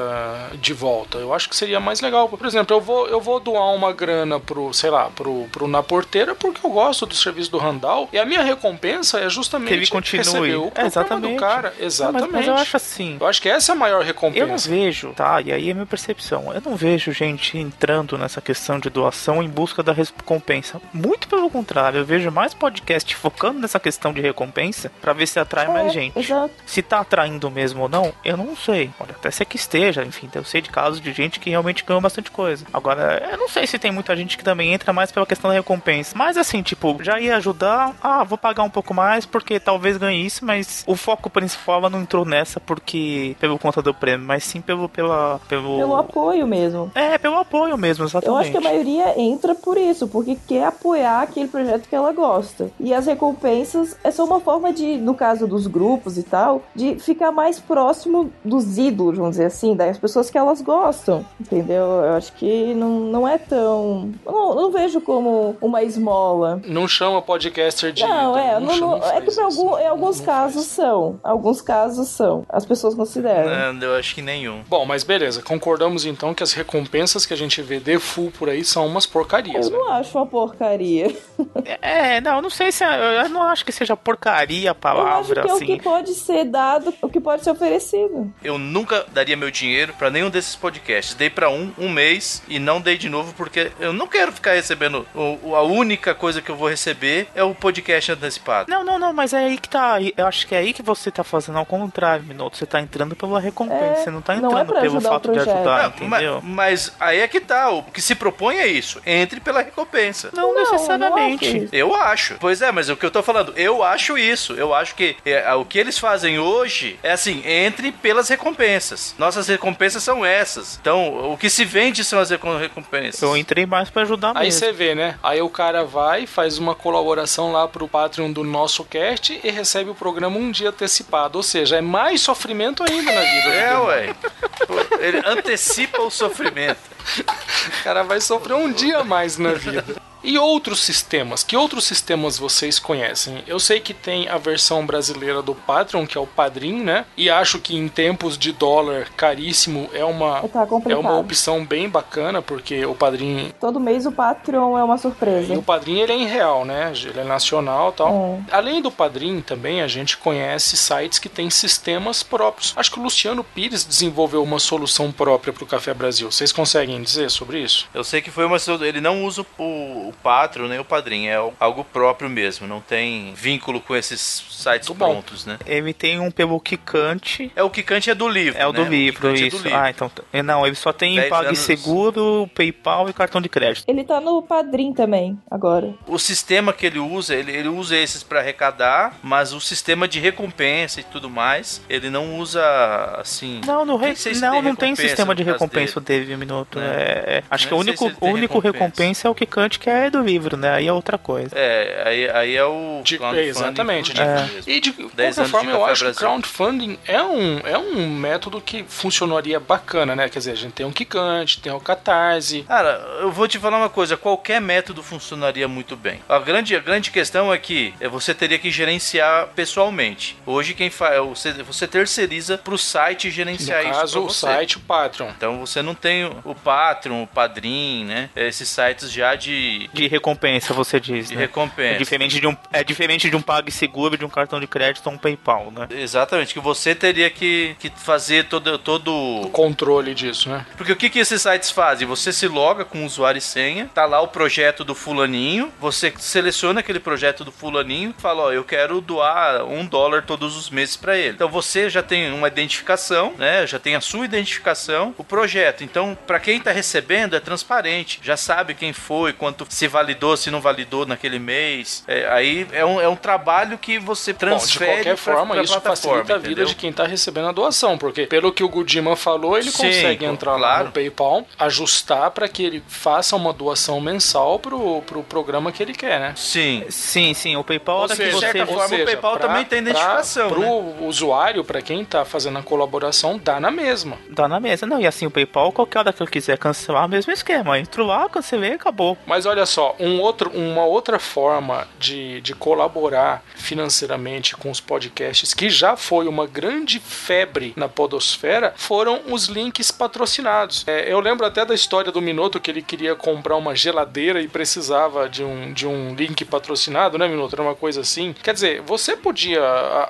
de volta. Eu acho que seria mais legal. Por exemplo, eu vou, eu vou doar uma grana pro, sei lá, pro, pro Na Porteira porque eu gosto do serviço do Randall e a minha recompensa é justamente Que ele continue. o É, exatamente. do cara. Não, Exatamente. mas, mas eu acho assim. Eu acho que essa é a maior Eu não recompensa. vejo, tá? E aí é a minha percepção. Eu não vejo gente entrando nessa questão de doação em busca da recompensa. Muito pelo contrário, eu vejo mais podcast focando nessa questão de recompensa pra ver se atrai mais É, gente. Exato. Se tá atraindo mesmo ou não, eu não sei. Pode até ser que esteja, enfim, eu sei de casos de gente que realmente ganhou bastante coisa. Agora, eu não sei se tem muita gente que também entra mais pela questão da recompensa. Mas assim, tipo, já ia ajudar, ah, vou pagar um pouco mais porque talvez ganhe isso, mas o foco principal ela não entrou nessa porque pelo conta do prêmio, mas sim pelo pela pelo, Pelo apoio mesmo. É, pelo apoio mesmo, exatamente. Eu acho que a maioria entra por isso, porque quer apoiar aquele projeto que ela gosta. E as recompensas é só uma forma de, no caso dos grupos e tal, de ficar mais próximo dos ídolos, vamos dizer assim, das pessoas que elas gostam. Entendeu? Eu acho que não, não é tão. Eu não, eu não vejo como uma esmola. Não chama podcaster de. Não, é, não, luxo, não- é que pra algum, em alguns Não casos faz. são. Alguns casos são. As pessoas consideram. Não, eu acho que nenhum. Bom, mas beleza, concordamos então que as recompensas que a gente vê de full por aí são umas porcarias. Eu né? não acho uma porcaria. É, não, não sei se. é- Eu não acho que seja porcaria a Eu acho palavra, que é o assim. que pode ser dado, o que pode ser oferecido. Eu nunca daria meu dinheiro pra nenhum desses podcasts. Dei pra um, um mês e não dei de novo porque eu não quero ficar recebendo. a única coisa que eu vou receber é o podcast antecipado. Não, não, não, mas é aí que tá. Eu acho que é aí que você tá fazendo ao contrário, Minuto. Você tá entrando pela recompensa, É, você não tá não é entrando pelo fato de ajudar, ma- entendeu? mas, aí é que tá. O que se propõe é isso. Entre pela recompensa. Não, Não, necessariamente. não. Eu acho. Pois é, mas o que eu tô falando, eu acho isso. Eu acho que é, o que eles fazem hoje é assim, entre pelas recompensas. Nossas recompensas são essas. Então, o que se vende são as recom- recompensas. Eu entrei mais pra ajudar Aí mesmo. você vê, né? Aí o cara vai, faz uma colaboração lá pro Patreon do nosso cast e recebe o programa um dia antecipado. Ou seja, é mais sofrimento ainda na vida. É, ué. Ele antecipa o sofrimento. O cara vai sofrer um dia mais na vida. E outros sistemas? Que outros sistemas vocês conhecem? Eu sei que tem a versão brasileira do Patreon, que é o Padrim, né? E acho que em tempos de dólar caríssimo é uma, Tá é uma opção bem bacana, porque o Padrim Todo mês o Patreon é uma E surpresa. o Padrim ele é em real, né? Ele é nacional e tal. É. Além do Padrim, também a gente conhece sites que têm sistemas próprios. Acho que o Luciano Pires desenvolveu uma solução própria para o Café Brasil. Vocês conseguem dizer sobre isso? Eu sei que foi uma. Ele não usa o, o Patreon nem o Padrim, é algo próprio mesmo. Não tem vínculo com esses sites Muito bom. prontos, né? Ele tem um pelo Kikante. É o Kikante é do livro. É o do né? livro, é isso. do livro. Ah, então. é, Não, ele só tem PagSeguro, PayPal e cartão de crédito. Ele tá no Padrim também, agora. O sistema que ele usa, ele, ele usa esses para arrecadar, mas o sistema de recompensa e tudo mais, ele não usa assim. Não, no re... Não, tem não tem sistema de recompensa dele, um minuto. É. É, é, Acho que o único, se o único recompensa. recompensa é o que é do livro, né? Aí é outra coisa. É, aí, aí é o. De- crowdfunding exatamente. livro É. E de 10 qualquer anos de forma, eu acho que o Brasil. crowdfunding é um, é um método que funcionaria bacana, né? Quer dizer, a gente tem o Kikante, tem o Catarse. Cara, eu vou te falar uma coisa, qualquer método funcionaria muito bem. A grande, a grande questão é que é, você teria que gerenciar pessoalmente. Hoje quem faz, você, você terceiriza pro site No gerenciar isso caso, pra o você. site, o Patreon. Então você não tem o Patreon, o Padrim, né? Esses sites já de, De recompensa, você diz, de né? É recompensa. diferente de um, é diferente de um PagSeguro, de um cartão de crédito ou um PayPal, né? Exatamente, que você teria que, que fazer todo, todo O controle disso, né? Porque o que, que esses sites fazem? Você se loga com usuário e senha, tá lá o projeto do fulaninho, você seleciona aquele projeto do fulaninho e fala, ó, eu quero doar um dólar todos os meses para ele. Então você já tem uma identificação, né? Já tem a sua identificação, o projeto. Então, para quem tá recebendo é transparente, já sabe quem foi, quanto se validou, se não validou naquele mês. É, aí é um, é um trabalho que você Bom, de transfere qualquer pra- forma, pra isso facilita a vida entendeu? de quem está recebendo a doação, porque pelo que o Gudima falou, ele Sim, consegue co- entrar lá claro. no PayPal, ajustar para que ele faça uma doação mensal pro, pro programa que ele quer, né? Sim. Sim, sim, o PayPal, que seja, de certa você... forma, o PayPal pra- também tem identificação, Pro né? usuário, para quem tá fazendo a colaboração, dá na mesma. Dá na mesa. Não, e assim, o PayPal, qualquer hora que eu quiser cancelar, mesmo esquema. Entro lá, cancelei, acabou. Mas olha só, um outro, uma outra forma de, de colaborar financeiramente com os podcasts, que já foi uma grande febre na podosfera, foram os links patrocinados. É, eu lembro até da história do Minuto que ele queria comprar uma geladeira e precisava de um, de um link patrocinado, né, Minuto? Era uma coisa assim. Quer dizer, você podia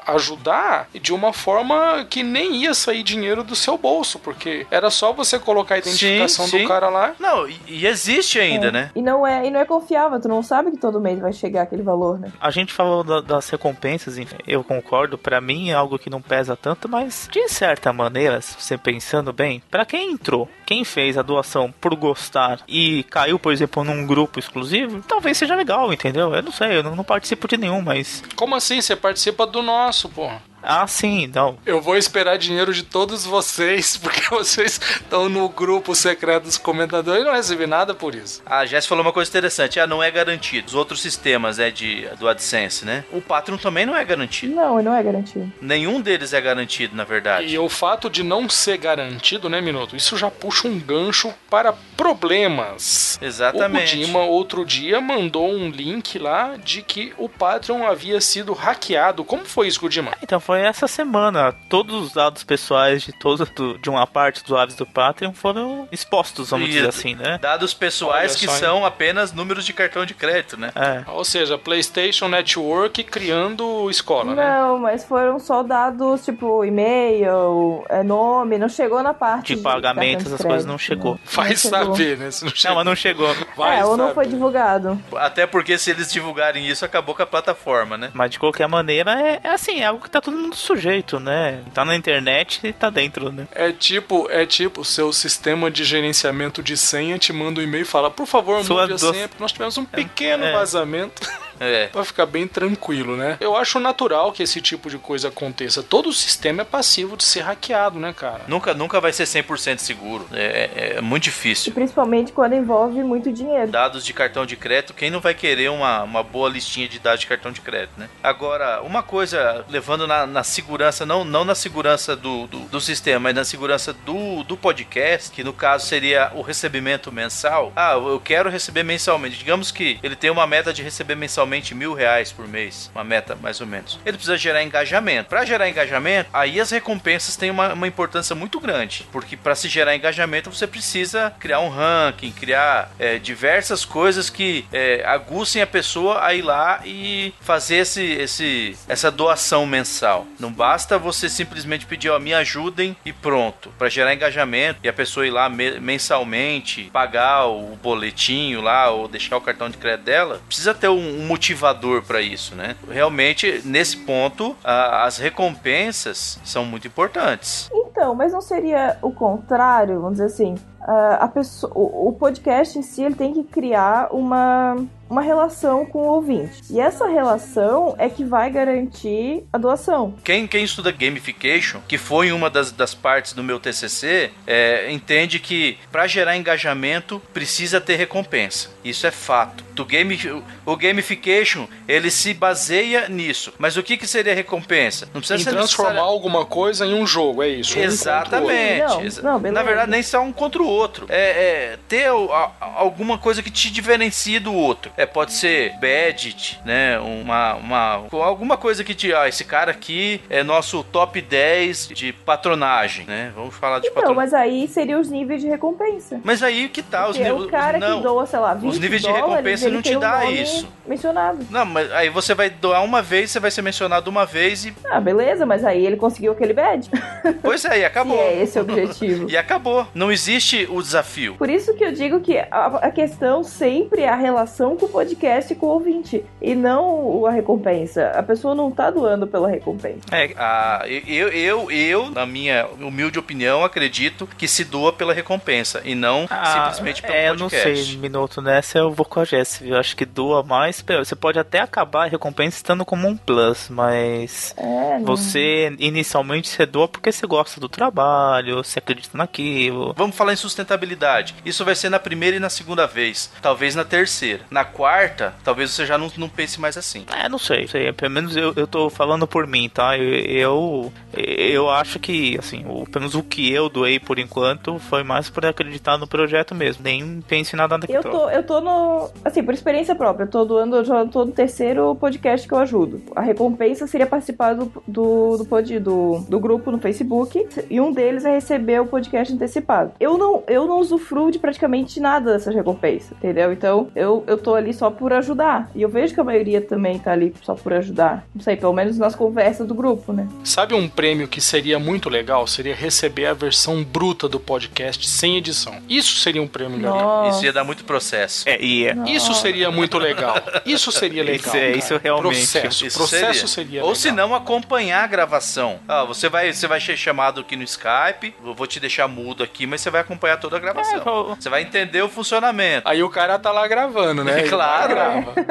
ajudar de uma forma que nem ia sair dinheiro do seu bolso, porque era só você colocar a identificação sim. do cara lá Não, e, e existe ainda, É. né? E não é, e não é confiável, tu não sabe que todo mês vai chegar aquele valor, né? A gente falou da- das recompensas, enfim, eu concordo, pra mim é algo que não pesa tanto, mas de certa maneira, se você pensando bem, pra quem entrou, quem fez a doação por gostar e caiu, por exemplo, num grupo exclusivo, talvez seja legal, entendeu? Eu não sei, eu não, não participo de nenhum, mas Como assim? Você participa do nosso, porra. Ah, sim, não. Eu vou esperar dinheiro de todos vocês, porque vocês estão no grupo secreto dos comentadores e não recebi nada por isso. A Jess falou uma coisa interessante. Ah, não é garantido. Os outros sistemas é de, do AdSense, né? O Patreon também não é garantido. Não, não é garantido. Nenhum deles é garantido, na verdade. E o fato de não ser garantido, né, Minuto? Isso já puxa um gancho para problemas. Exatamente. O Dima, outro dia, mandou um link lá de que o Patreon havia sido hackeado. Como foi isso, Gudima? Então foi essa semana. Todos os dados pessoais de do- de uma parte dos usuários do Patreon foram expostos, vamos E dizer assim, né? Dados pessoais Olha que hein? são apenas números de cartão de crédito, né? É. Ou seja, PlayStation Network criando escola, né? Não, mas foram só dados, tipo, e-mail, é, nome, não chegou na parte De pagamentos, cartão essas de coisas não chegou. Vai Não chegou. saber, né? Se não Não, chega- mas não chegou. Vai é, ou não foi divulgado. Até porque se eles divulgarem isso, acabou com a plataforma, né? Mas de qualquer maneira, é, é assim, é algo que tá todo mundo sujeito, né? Tá na internet e tá dentro, né? É tipo, é tipo, seu sistema de gerenciamento de senha te manda um e-mail e fala, por favor, Sua mude a do- senha, porque nós tivemos um pequeno É. vazamento. É. Pra ficar bem tranquilo, né? Eu acho natural que esse tipo de coisa aconteça. Todo o sistema é passivo de ser hackeado, né, cara? Nunca, nunca vai ser 100% seguro. É, é- é muito E difícil. principalmente quando envolve muito dinheiro. Dados de cartão de crédito, quem não vai querer uma, uma boa listinha de dados de cartão de crédito, né? Agora, uma coisa, levando na, na segurança, não, não na segurança do, do, do sistema, mas na segurança do, do podcast, que no caso seria o recebimento mensal. Ah, eu quero receber mensalmente. Digamos que ele tem uma meta de receber mensalmente mil reais por mês. Uma meta, mais ou menos. Ele precisa gerar engajamento. Para gerar engajamento, aí as recompensas têm uma, uma importância muito grande. Porque para se gerar engajamento, você precisa criar um ranking, criar é, diversas coisas que é, aguçem a pessoa a ir lá e fazer esse, esse, essa doação mensal. Não basta você simplesmente pedir, ó, me ajudem e pronto. Para gerar engajamento e a pessoa ir lá me- mensalmente, pagar o boletinho lá ou deixar o cartão de crédito dela, precisa ter um, um motivador para isso, né? Realmente, nesse ponto, a- as recompensas são muito importantes. Então, mas não seria o contrário, vamos dizer assim. Ah, a pessoa, o, podcast em si ele tem que criar uma, uma relação com o ouvinte. E essa relação é que vai garantir a doação. Quem, quem estuda gamification, que foi uma das, das partes do meu TCC, é, entende que para gerar engajamento precisa ter recompensa. Isso é fato. Do game, o gamification ele se baseia nisso. Mas o que, que seria recompensa? Não precisa Em ser transformar necessária- alguma coisa em um jogo, é isso. um. Exatamente. Não, Exa- não, beleza. Na verdade, nem só um contra o outro. É, é ter o- a- alguma coisa que te diferencie do outro. É, pode ser badge, né? Uma, uma, alguma coisa que te. Ah, esse cara aqui é nosso top 10 de patronagem, né? Vamos falar de Então, patronagem. mas aí seria os níveis de recompensa. Mas aí que tá, os Porque níveis. o cara não. que doa, sei lá, 20 Os níveis de dólares, recompensa ele não te um dá isso. mencionado. Não, mas aí você vai doar uma vez, você vai ser mencionado uma vez e. Ah, beleza, mas aí ele conseguiu aquele badge. Pois é, e acabou. É esse o objetivo. E acabou. Não existe o desafio. Por isso que eu digo que a, a questão sempre é a relação com o podcast e com o ouvinte. E não a recompensa. A pessoa não tá doando pela recompensa. É, Ah, eu, eu, eu, na minha humilde opinião, acredito que se doa pela recompensa e não simplesmente pelo é, eu não podcast. sei, minuto nessa eu vou com a Jess, viu? Eu acho que doa mais. Você pode até acabar a recompensa estando como um plus, mas É, não. você inicialmente você doa porque você gosta do trabalho, você acredita naquilo. Vamos falar em sustentabilidade. Isso vai ser na primeira e na segunda vez. Talvez na terceira. Na quarta, talvez você já não, não pense mais assim. É, não sei, sei. Pelo menos eu, eu tô falando por mim, tá? Eu, eu, eu acho que, assim, o, pelo menos o que eu doei por enquanto foi mais por acreditar no projeto mesmo. Nem pense em nada daqui. Eu tô, eu tô no. Assim, por experiência própria, eu tô doando, eu já tô no terceiro podcast que eu ajudo. A recompensa seria participar do, do, do, pod- do, do grupo no Facebook e um deles é receber o podcast antecipado. Eu não, eu não usufruo de praticamente nada dessa recompensa, entendeu? Então eu, eu tô ali só por ajudar. E eu vejo que a maioria também tá ali só por ajudar. Não sei, pelo menos nas conversas do grupo, né? Sabe um prêmio que seria muito legal? Seria receber a versão bruta do podcast sem edição. Isso seria um prêmio legal. Isso ia dar muito processo. É, e é. Isso seria muito legal. Isso seria legal. Isso é- isso realmente. Processo. Isso processo seria, Ou legal. se não, acompanhar a gravação. Ah, você vai, você vai ser chamado aqui no Skype. Eu vou te deixar mudo aqui, mas você vai acompanhar toda a gravação. É, vou- Você vai entender o funcionamento. Aí o cara tá lá gravando, né? Claro.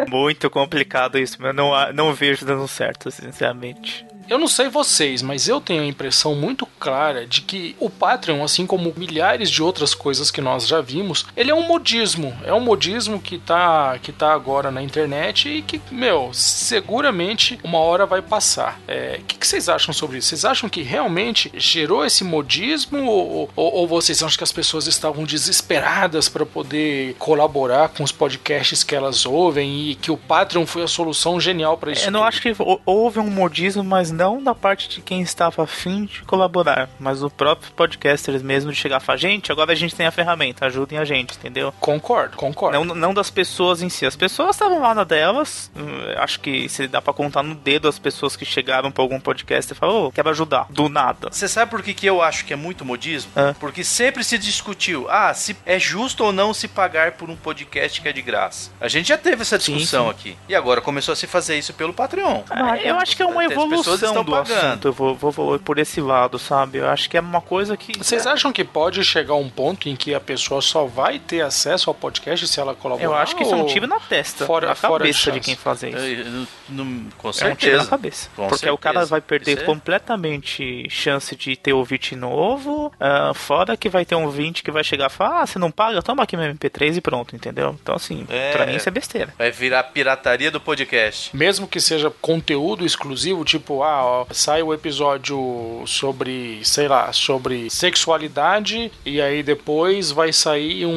Muito complicado isso, mas eu não, não vejo dando certo, sinceramente. Eu não sei vocês, mas eu tenho a impressão muito clara de que o Patreon, assim como milhares de outras coisas que nós já vimos, ele é um modismo. É um modismo que tá, que tá agora na internet e que, meu, seguramente uma hora vai passar. É, O que, que vocês acham sobre isso? Vocês acham que realmente gerou esse modismo ou, ou, ou vocês acham que as pessoas estavam desesperadas para poder colaborar com os podcasts que elas ouvem e que o Patreon foi a solução genial para isso? Eu não acho que hou- houve um modismo, mas não da parte de quem estava afim de colaborar, mas o próprio podcasters mesmo de chegar e falar, gente, agora a gente tem a ferramenta, ajudem a gente, entendeu? Concordo, concordo. Não, não das pessoas em si. As pessoas estavam lá na delas. hum, Acho que se dá pra contar no dedo as pessoas que chegaram pra algum podcast e falaram, ô, quero ajudar. Do nada. Você sabe por que, que eu acho que é muito modismo? Porque sempre se discutiu, ah, se é justo ou não se pagar por um podcast que é de graça. A gente já teve essa Sim, discussão sim. aqui. E agora começou a se fazer isso pelo Patreon. Ah, Eu acho que é uma evolução estão do pagando. assunto. Eu vou, vou, vou por esse lado, sabe? Eu acho que é uma coisa que. Vocês acham que pode chegar um ponto em que a pessoa só vai ter acesso ao podcast se ela colaborar? Eu acho que isso é um tiro na testa, fora- na fora de cabeça de, quem fazer isso. Eu- eu- não- com É um tiro na certeza. cabeça. Com Porque o cara certeza. vai perder é- completamente chance de ter ouvinte novo. ah, fora que vai ter um ouvinte que vai chegar e falar: Ah, você não paga? Toma aqui meu MP3 e pronto, entendeu? Então, assim, É. pra mim isso é besteira. Vai virar pirataria do podcast. Mesmo que seja conteúdo exclusivo, tipo, ah, ó, sai o episódio sobre, sei lá, sobre sexualidade e aí depois vai sair um,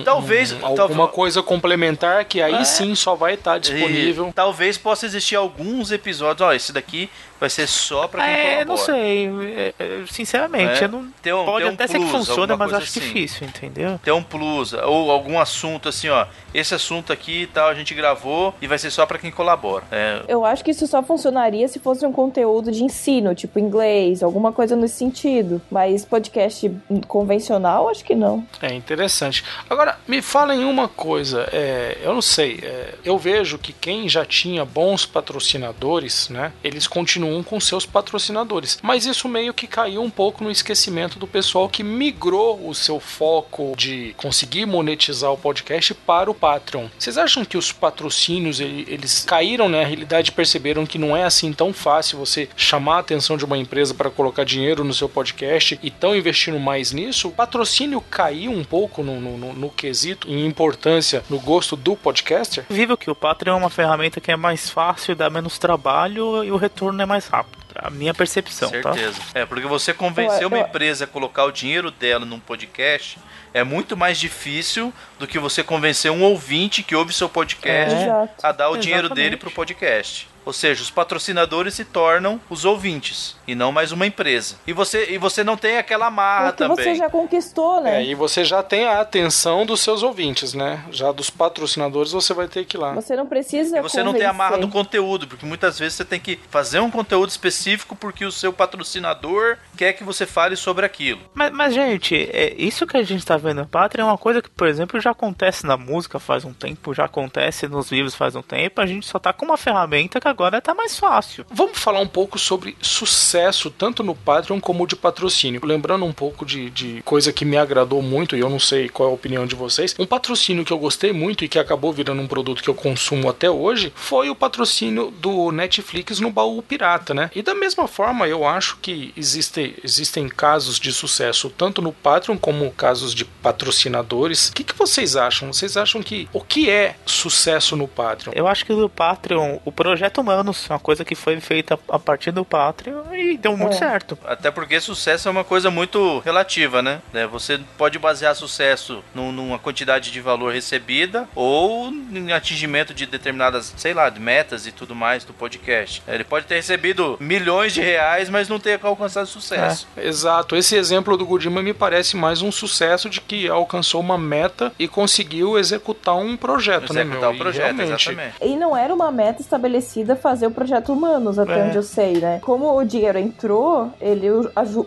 um- Talvez- um- talvez- alguma coisa complementar que aí É. sim só vai estar disponível. E talvez possa existir alguns episódios. Ó, esse daqui vai ser só pra quem É, não colabora. sei. é, é, Sinceramente, É. eu não. Tem um- pode tem um até ser que plus, funcione, alguma mas acho assim. difícil, entendeu? Ter um plus, ou algum assunto assim, ó. Esse assunto aqui e tal, a gente gravou e vai ser só pra quem colabora. É, Eu acho que isso só funcionaria se fosse um conteúdo de ensino, tipo inglês, alguma coisa nesse sentido. Mas podcast convencional, acho que não. É interessante. Agora, me falem uma coisa. é, eu não sei. é, eu vejo que quem já tinha bons patrocinadores, né? Eles continuam com seus patrocinadores. Mas isso meio que caiu um pouco no esquecimento do pessoal que migrou o seu foco de conseguir monetizar o podcast para o Patreon. Vocês acham que os patrocínios ele- eles caíram na realidade e perceberam que não é assim tão fácil você chamar a atenção de uma empresa para colocar dinheiro no seu podcast e estão investindo mais nisso? O patrocínio caiu um pouco no, no, no- no quesito em importância no gosto do podcaster? Vivo que o Patreon é uma ferramenta que é mais fácil, dá menos trabalho e o retorno é mais rápido. A minha percepção, tá? certeza. É, porque você convencer Eu- uma eu- empresa a colocar o dinheiro dela num podcast é muito mais difícil do que você convencer um ouvinte que ouve seu podcast É. A dar o dinheiro Exatamente. dele pro podcast. Ou seja, os patrocinadores se tornam os ouvintes e não mais uma empresa. E você, e você não tem aquela amarra Porque também. você já conquistou, né? É, e você já tem a atenção dos seus ouvintes, né? Já dos patrocinadores você vai ter que ir lá. Você não precisa E você não tem a amarra do convencer. conteúdo, porque muitas vezes você tem que fazer um conteúdo específico porque o seu patrocinador quer que você fale sobre aquilo. Mas, mas, gente, é, isso que a gente tá vendo no Patreon é uma coisa que, por exemplo, já acontece na música faz um tempo, já acontece nos livros faz um tempo, a gente só tá com uma ferramenta que agora tá mais fácil. Vamos falar um pouco sobre sucesso, tanto no Patreon como de patrocínio. Lembrando um pouco de, de coisa que me agradou muito, e eu não sei qual é a opinião de vocês. Um patrocínio que eu gostei muito e que acabou virando um produto que eu consumo até hoje foi o patrocínio do Netflix no baú pirata, né? E da mesma forma, eu acho que existe, existem casos de sucesso tanto no Patreon como casos de patrocinadores. O que, que vocês acham? Vocês acham que o que é sucesso no Patreon? Eu acho que o Patreon, o projeto Humanos, é uma coisa que foi feita a partir do Patreon e deu muito É. certo. Até porque sucesso é uma coisa muito relativa, né? É, Você pode basear sucesso num- numa quantidade de valor recebida ou em atingimento de determinadas, sei lá, metas e tudo mais do podcast. É, Ele pode ter recebido milhões de reais, mas não ter alcançado sucesso. Exato, esse exemplo do Gudima me parece mais um sucesso de que alcançou uma meta e conseguiu executar um projeto, né, Executar meu? o projeto, E exatamente. E não era uma meta estabelecida fazer o projeto Humanos, até É. onde eu sei, né? Como o dinheiro entrou, ele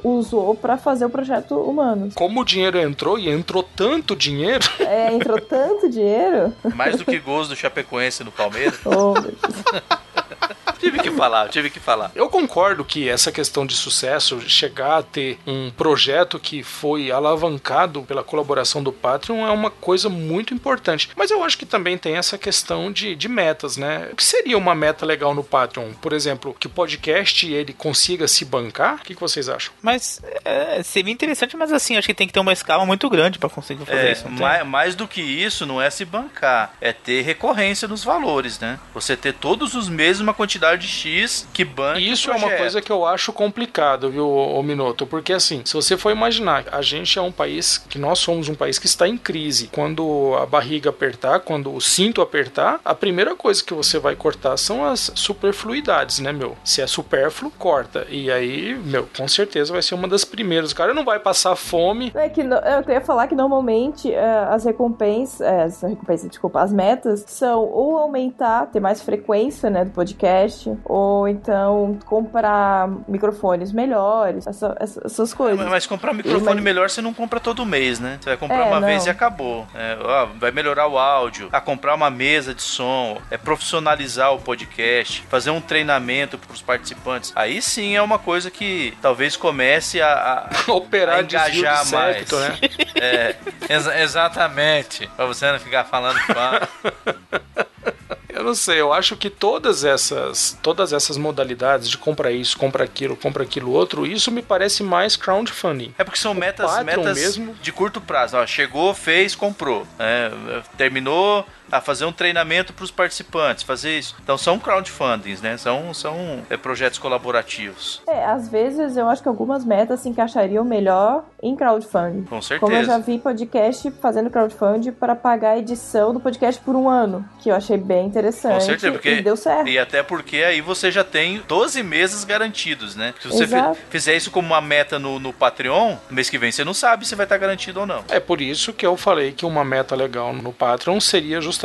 usou pra fazer o projeto Humanos. Como o dinheiro entrou e entrou tanto dinheiro, É, entrou tanto dinheiro. Mais do que gols do Chapecoense no Palmeiras. Oh, meu Deus. Tive que falar, eu tive que falar. Eu concordo que essa questão de sucesso, chegar a ter um projeto que foi alavancado pela colaboração do Patreon é uma coisa muito importante. Mas eu acho que também tem essa questão de, de metas, né? O que seria uma meta legal no Patreon? Por exemplo, que o podcast ele consiga se bancar? O que, que vocês acham? Mas é, seria interessante, mas assim, acho que tem que ter uma escala muito grande pra conseguir fazer É, isso. mais, mais do que isso, não é se bancar, é ter recorrência nos valores, né? Você ter todos os meses uma quantidade de X que banca. E isso o é uma coisa que eu acho complicado, viu, ô Minoto? Porque assim, se você for imaginar, a gente é um país que nós somos um país que está em crise. Quando a barriga apertar, quando o cinto apertar, a primeira coisa que você vai cortar são as superfluidades, né, meu? Se é supérfluo, corta. E aí, meu, com certeza vai ser uma das primeiras. O cara não vai passar fome. É que no- eu ia falar que normalmente é, as recompensas, é, as recompensas, desculpa, as metas são ou aumentar, ter mais frequência, né, do podcast, ou então comprar microfones melhores, essa- essa- essas coisas. Mas, mas comprar um microfone Mas- melhor você não compra todo mês, né? Você vai comprar É, uma não. vez e acabou. É, ó, vai melhorar o áudio, a comprar uma mesa de som, é profissionalizar o podcast, fazer um treinamento para os participantes. Aí sim é uma coisa que talvez comece a, a- Operar a de engajar septo, mais. né? É, exa- exatamente. Pra você não ficar falando não sei, eu acho que todas essas, todas essas modalidades de compra isso, compra aquilo, compra aquilo outro, isso me parece mais crowdfunding. É porque são metas, Patreon metas mesmo. de curto prazo. Ó, chegou, fez, comprou. É, terminou a fazer um treinamento para os participantes, fazer isso. Então são crowdfundings, né? São, são é, projetos colaborativos. É, às vezes eu acho que algumas metas se encaixariam melhor em crowdfunding. Com certeza. Como eu já vi podcast fazendo crowdfunding para pagar a edição do podcast por um ano, que eu achei bem interessante. Com certeza, porque E deu certo. E até porque aí você já tem 12 meses garantidos, né? Se você Exato. fizer isso como uma meta no, no Patreon, no mês que vem você não sabe se vai estar garantido ou não. É por isso que eu falei que uma meta legal no Patreon seria justamente,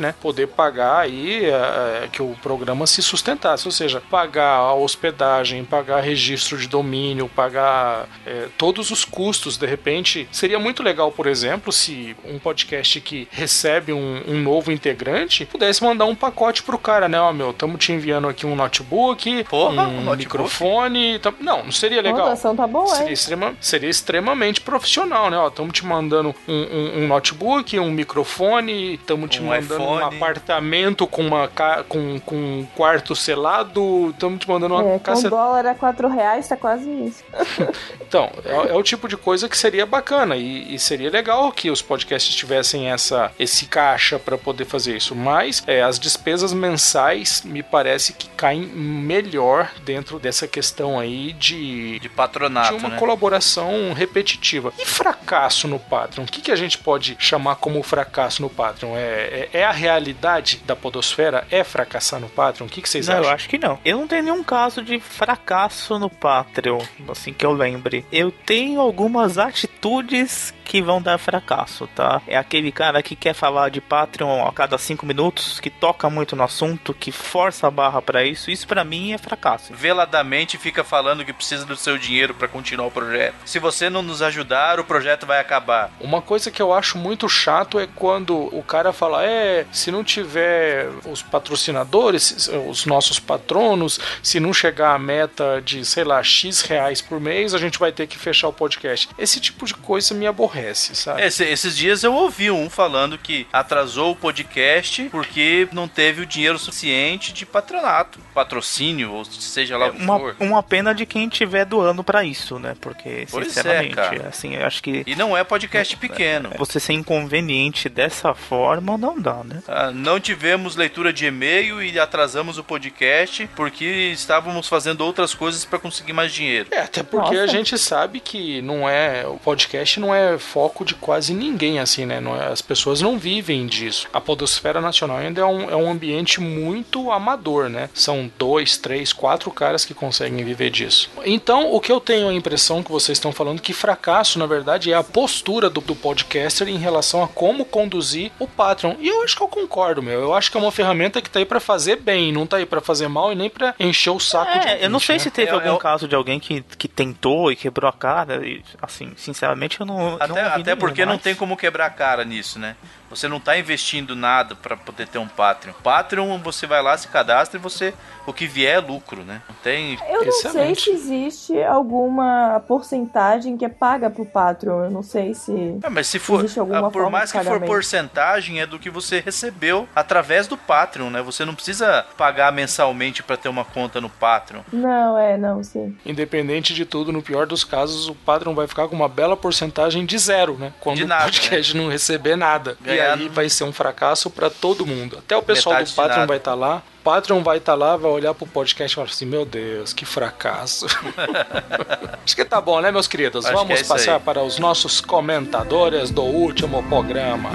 né, poder pagar aí eh, que o programa se sustentasse, ou seja, pagar a hospedagem, pagar registro de domínio, pagar eh, todos os custos. De repente, seria muito legal, por exemplo, se um podcast que recebe um, um novo integrante pudesse mandar um pacote pro cara, né, ó, meu, estamos te enviando aqui um notebook, Porra, um um notebook? microfone, tá- não, não seria A legal. doação tá boa, Seria, é? extrema- seria extremamente profissional, né? Estamos te mandando um, um- um notebook, um microfone, estamos te Um mandando um iPhone. apartamento com, uma ca- com, com um quarto selado, estamos te mandando uma É, com caceta. dólar a 4 reais, tá quase isso. Então, é, é o tipo de coisa que seria bacana e, e seria legal que os podcasts tivessem essa, esse caixa para poder fazer isso. Mas é, as despesas mensais me parece que caem melhor dentro dessa questão aí de, De patronato, de uma né? colaboração repetitiva. E fracasso no Patreon? O que, que a gente pode chamar como fracasso no Patreon? É, é, é a realidade da podosfera? É fracassar no Patreon? O que, que vocês Não, eu acham? acho que não. Eu não tenho nenhum caso de fracasso no Patreon, assim que eu lembre. Eu tenho algumas atitudes que vão dar fracasso, tá? É aquele cara que quer falar de Patreon a cada cinco minutos, que toca muito no assunto, que força a barra pra isso. Isso pra mim é fracasso. Veladamente fica falando que precisa do seu dinheiro para continuar o projeto. Se você não nos ajudar, o projeto vai acabar. Uma coisa que eu acho muito chato é quando o cara fala: é, se não tiver os patrocinadores, os nossos patronos, se não chegar a meta de, sei lá, X reais por mês, a gente vai ter que fechar o podcast. Esse tipo de coisa me aborrece, sabe? Esse- esses dias eu ouvi um falando que atrasou o podcast porque não teve o dinheiro suficiente de patronato, patrocínio, ou seja lá o que Uma, for. uma pena de quem tiver doando pra isso, né? Porque, Pois é, sinceramente, cara. assim, eu acho que E não é podcast pequeno. você ser inconveniente dessa forma não dá, né? Ah, não tivemos leitura de e-mail e atrasamos o podcast porque estávamos fazendo outras coisas para conseguir mais dinheiro. É, até porque Nossa. a gente sabe que não é. O podcast não é foco de quase ninguém, assim, né? Não é- as pessoas não vivem disso. A Podosfera Nacional ainda é um, é um ambiente muito amador, né? São dois, três, quatro caras que conseguem viver disso. Então, o que eu tenho a impressão que vocês estão falando que fracasso, na verdade, é a postura do, do podcaster em relação a como conduzir o Patreon. E eu acho que eu concordo, meu. Eu acho que é uma ferramenta que tá aí pra fazer bem, não tá aí pra fazer mal e nem pra encher o saco de É, eu não sei né? se teve É, algum eu- caso de alguém que, que tentou e quebrou a cara. E, assim, sinceramente, eu não, Até não até, até porque não tem como quebrar a cara nisso, né? Você não tá investindo nada pra poder ter um Patreon. Patreon, você vai lá, se cadastra e você. O que vier é lucro, né? Não tem. Eu não sei Excelente. se existe alguma porcentagem que é paga pro Patreon. Eu não sei se. Ah, mas se for. Existe alguma ah, por forma mais que for porcentagem, é do que você recebeu através do Patreon, né? Você não precisa pagar mensalmente pra ter uma conta no Patreon. Não, é, não, sim. Independente de tudo, no pior dos casos, o Patreon vai ficar com uma bela porcentagem de zero, né? Quando De nada, o podcast não receber nada. Ganhar- E aí vai ser um fracasso pra todo mundo. Até o pessoal Metade do de Patreon vai estar lá. O Patreon vai estar lá, vai olhar pro podcast e falar assim: Meu Deus, que fracasso. Acho que tá bom, né, meus queridos? Acho que é Vamos isso passar aí. para os nossos comentadores do último programa.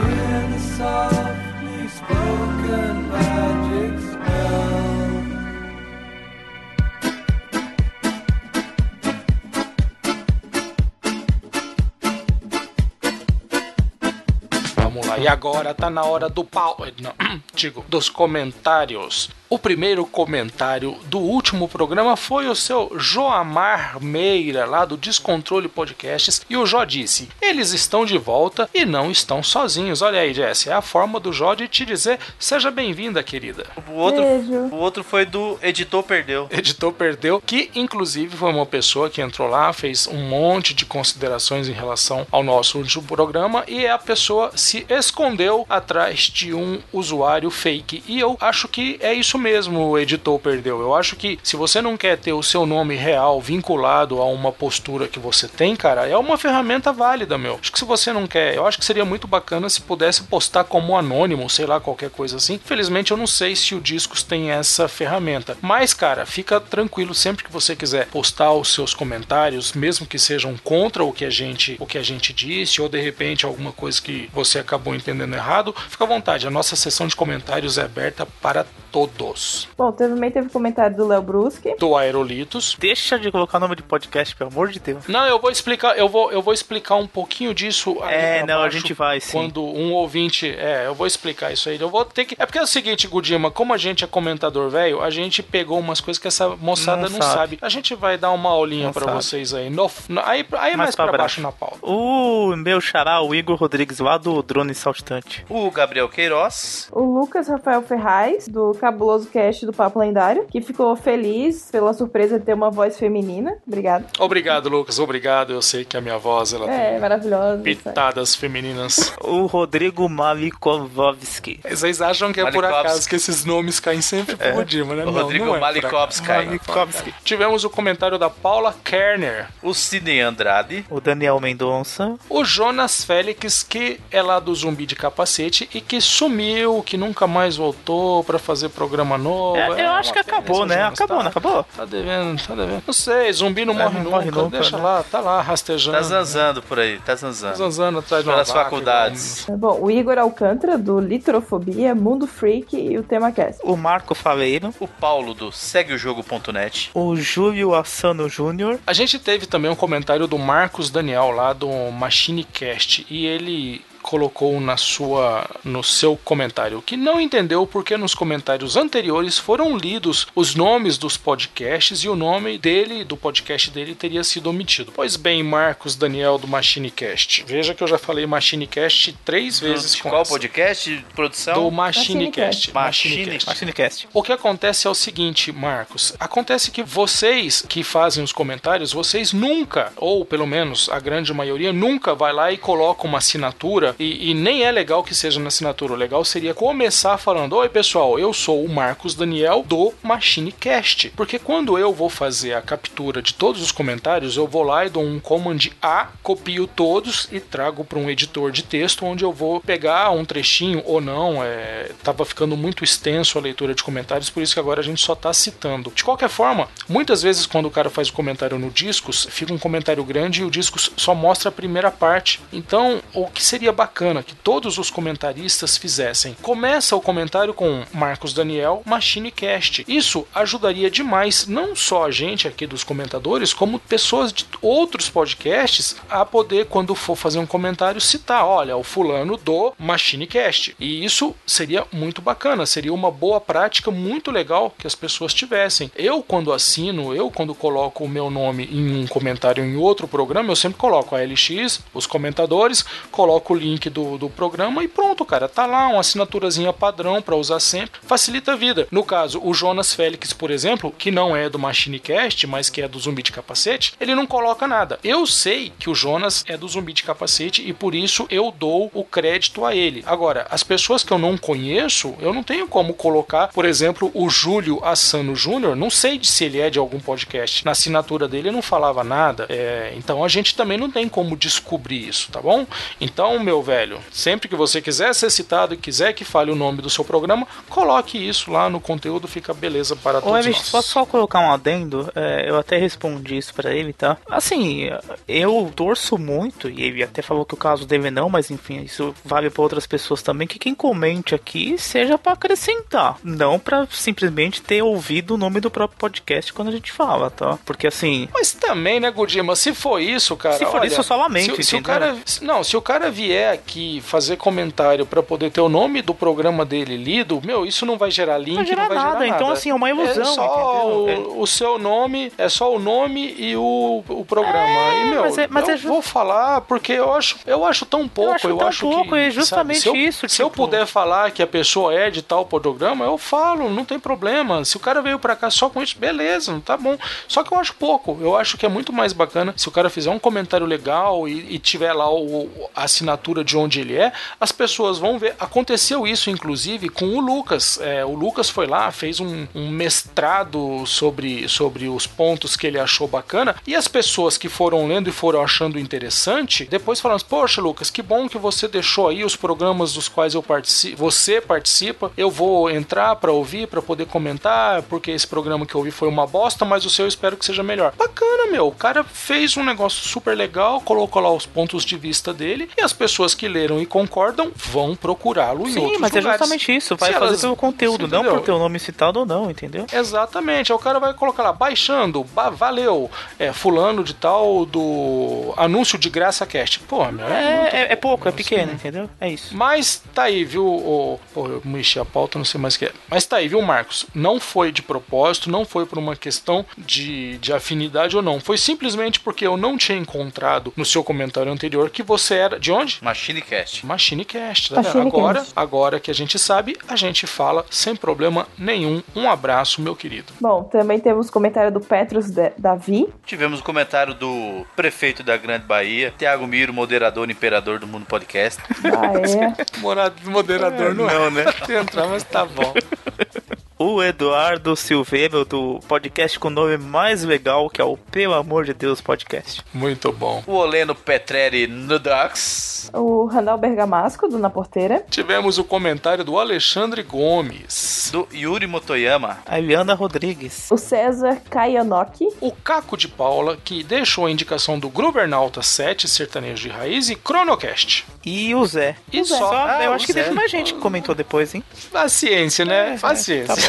E agora tá na hora do pau. Não, digo, dos comentários. O primeiro comentário do último programa foi o seu Joamar Meira, lá do Descontrole Podcasts, e o Jó disse: Eles estão de volta e não estão sozinhos. Olha aí, Jess, é a forma do Jó de te dizer: Seja bem-vinda, querida. O outro, Beijo. o outro foi do Editor Perdeu. Editor perdeu, que inclusive foi uma pessoa que entrou lá, fez um monte de considerações em relação ao nosso último programa e a pessoa se escondeu atrás de um usuário fake. E eu acho que é isso mesmo, o editor perdeu. Eu acho que se você não quer ter o seu nome real vinculado a uma postura que você tem, cara, é uma ferramenta válida, meu. Acho que se você não quer, eu acho que seria muito bacana se pudesse postar como anônimo, sei lá, qualquer coisa assim. Infelizmente eu não sei se o Discos tem essa ferramenta. Mas, cara, fica tranquilo sempre que você quiser postar os seus comentários, mesmo que sejam contra o que a gente, o que a gente disse, ou de repente alguma coisa que você acabou entendendo errado, fica à vontade. A nossa sessão de comentários é aberta para todos. Bom, também teve comentário do Léo Bruschi. Do Aerolitos. Deixa de colocar o nome de podcast, pelo amor de Deus. Não, eu vou explicar, eu vou, eu vou explicar um pouquinho disso É, não, a baixo, gente vai, sim. Quando um ouvinte, é, eu vou explicar isso aí. Eu vou ter que É porque é o seguinte, Gudima, como a gente é comentador velho, a gente pegou umas coisas que essa moçada não, Não sabe. sabe. A gente vai dar uma aulinha Não pra sabe. vocês aí. No, no- aí, aí é mais, Mais pra pra baixo baixo. na pauta. O meu xará, o Igor Rodrigues, lá do Drone Saltitante. O Gabriel Queiroz. O Lucas Rafael Ferraz, do Cabuloso Cast do Papo Lendário, que ficou feliz pela surpresa de ter uma voz feminina. Obrigado. Obrigado, Lucas. Obrigado. Eu sei que a minha voz ela É, tem maravilhosa. sabe? pitadas femininas. O Rodrigo Malikovski. Vocês acham que é por acaso que esses nomes caem sempre pro Gudima, né? O Não, Rodrigo não é por Malikovski. acaso. Malikovski. Tivemos o comentário da Paula Kerner. O Sidney Andrade. O Daniel Mendonça. O Jonas Félix, que é lá do Zumbi de Capacete e que sumiu, que nunca mais voltou pra fazer programa novo. É, eu É acho que acabou, né? Jonas, Acabou, tá? não acabou? Tá devendo, tá devendo. Não sei, zumbi não É, morre, não morre nunca, Deixa né? lá, tá lá rastejando. Tá zanzando por aí, tá zanzando. Zanzando atrás de uma Pelas faculdades. Bom, o Igor Alcântara, do Litrofobia, Mundo Freak e o Tema Cast. O Marco Faleiro. O Paulo do segueojogo.net. O Júlio Assano Júnior. A gente teve também um comentário do Marcos Daniel lá do MachineCast e ele colocou na sua no seu comentário que não entendeu porque nos comentários anteriores foram lidos os nomes dos podcasts e o nome dele do podcast dele teria sido omitido. Pois bem, Marcos Daniel do MachineCast. Veja que eu já falei MachineCast três vezes De com qual essa. podcast? Produção? do MachineCast. Machinecast. Machinecast. O que acontece é o seguinte, Marcos. Acontece que vocês que fazem os comentários, vocês nunca, ou pelo menos a grande maioria, nunca vai lá e coloca uma assinatura. E, e nem é legal que seja na assinatura. O legal seria começar falando: Oi, pessoal, eu sou o Marcos Daniel do MachineCast. Porque quando eu vou fazer a captura de todos os comentários, eu vou lá e dou um Command A, copio todos e trago para um editor de texto onde eu vou pegar um trechinho ou não. É, tava ficando muito extenso a leitura de comentários, por isso que agora a gente só tá citando. De qualquer forma, muitas vezes quando o cara faz o comentário no Discos, fica um comentário grande e o Discos só mostra a primeira parte. Então, o que seria bacana que todos os comentaristas fizessem. Começa o comentário com Marcos Daniel, MachineCast. Isso ajudaria demais, não só a gente aqui dos comentadores, como pessoas de outros podcasts a poder, quando for fazer um comentário, citar: olha, o fulano do MachineCast. E isso seria muito bacana, seria uma boa prática muito legal que as pessoas tivessem. Eu, quando assino, eu, quando coloco o meu nome em um comentário em outro programa, eu sempre coloco a LX, os comentadores, coloco o link do, do programa e pronto, cara. Tá lá uma assinaturazinha padrão para usar sempre, facilita a vida. No caso, o Jonas Félix, por exemplo, que não é do MachineCast, mas que é do Zumbi de Capacete, ele não coloca nada. Eu sei que o Jonas é do Zumbi de Capacete e por isso eu dou o crédito a ele. Agora, as pessoas que eu não conheço, eu não tenho como colocar, por exemplo, o Júlio Assano Júnior, não sei se ele é de algum podcast. Na assinatura dele não falava nada. É, então a gente também não tem como descobrir isso, tá bom? Então, meu velho, sempre que você quiser ser citado e quiser que fale o nome do seu programa, coloque isso lá no conteúdo, fica beleza para Ô, todos Evis, nós. posso só colocar um adendo? É, eu até respondi isso pra ele, tá? Assim, eu torço muito, e ele até falou que o caso dele não, mas enfim, isso vale pra outras pessoas também, que quem comente aqui seja pra acrescentar, não pra simplesmente ter ouvido o nome do próprio podcast quando a gente fala, tá? Porque assim, Mas também, né, Godima, se for isso, cara. Se for olha, isso, eu só lamento, Se, se o cara, não, se o cara vier aqui fazer comentário pra poder ter o nome do programa dele lido, meu, isso não vai gerar link, Não vai gerar não vai nada, gerar então, nada. assim, é uma ilusão, É só o, o seu nome, é só o nome e o, o programa. e, meu, mas é- mas eu é ju- vou falar porque eu acho, eu acho tão pouco, acho tão pouco, que, é justamente sabe, se eu, isso, Se eu tipo- puder falar que a pessoa é de tal programa, eu falo, não tem problema. Se o cara veio pra cá só com isso, beleza, tá bom. Só que eu acho pouco. Eu acho que é muito mais bacana se o cara fizer um comentário legal e, e tiver lá o, a assinatura de onde ele é, as pessoas vão ver. Aconteceu isso, inclusive, com o Lucas. É, o Lucas foi lá, fez um, um mestrado sobre, sobre os pontos que ele achou bacana, e as pessoas que foram lendo e foram achando interessante, depois falaram: Poxa, Lucas, que bom que você deixou aí os programas dos quais eu participo, você participa. Eu vou entrar pra ouvir, pra poder comentar, porque esse programa que eu ouvi foi uma bosta, mas o seu eu espero que seja melhor. Bacana, meu. O cara fez um negócio super legal, colocou lá os pontos de vista dele, e as pessoas que leram e concordam vão procurá-lo em sim, outros mas é justamente isso, vai Se fazer elas- pelo conteúdo, Você não por ter o nome citado ou não, entendeu? Exatamente, aí o cara vai colocar lá, baixando, ba- valeu, é, fulano de tal do anúncio de graça cast. Pô, meu, é, muito- É, é, é pouco, é pequeno, entendeu? É isso. Mas tá aí, viu? O, pô, eu mexi a pauta, não sei mais o que é. Mas tá aí, viu, Marcos? Não foi de propósito, não foi por uma questão de, de afinidade ou não. Foi simplesmente porque eu não tinha encontrado no seu comentário anterior que você era. De onde? MachineCast. MachineCast, tá vendo? MachineCast. Agora, agora que a gente sabe, a gente fala sem problema nenhum. Um abraço, meu querido. Bom, também temos comentário do Petrus Da- Davi. Tivemos o comentário do prefeito da Grande Bahia, Tiago Miro, moderador e imperador do Mundo Podcast. Ah, é. Mora- Moderador não é. Não, né? Entrar, mas tá bom. O Eduardo Silveira, do podcast com o nome mais legal, que é o Pelo Amor de Deus Podcast. Muito bom. O Oleno Petreri Nudax. O Randall Bergamasco, do Na Porteira. Tivemos o comentário do Alexandre Gomes. Do Yuri Motoyama. A Eliana Rodrigues. O César Kayanoki. O Caco de Paula, que deixou a indicação do Grubernauta 7, Sertanejo de Raiz e Cronocast. E o Zé. E Só, só. Ah, eu o acho que Zé. teve mais gente que comentou depois, hein? Paciência, né? É, Paciência. tá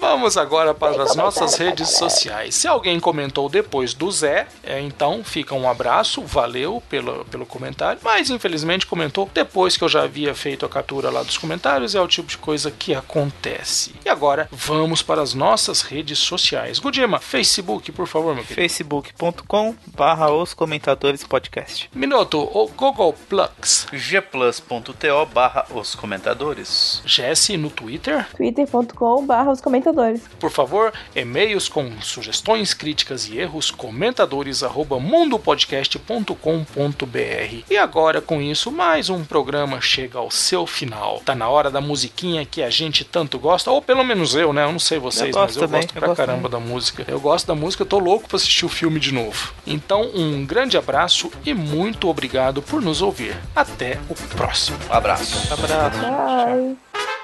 Vamos agora para as nossas redes sociais. Se alguém comentou depois do Zé, é, então fica um abraço, valeu pelo, pelo comentário. Mas infelizmente comentou depois que eu já havia feito a captura lá dos comentários, é o tipo de coisa que acontece. E agora vamos para as nossas redes sociais. Gudima, Facebook, por favor, meu querido. facebook.com barra os comentadores podcast. Minuto, o Google Plus. gplus.to barra os comentadores. Jesse no Twitter. twitter.com barra os comentadores. Por favor, e-mails com sugestões, críticas e erros, comentadores arroba mundopodcast.com.br. E agora com isso, mais um programa chega ao seu final. Tá na hora da musiquinha que a gente tanto gosta, ou pelo menos eu, né? Eu não sei vocês, Eu mas eu também, gosto eu pra gosto caramba da música. Eu gosto da música, eu tô louco pra assistir o filme de novo. Então, um grande abraço e muito obrigado por nos ouvir. Até o próximo. Um abraço. Abraço. Bye.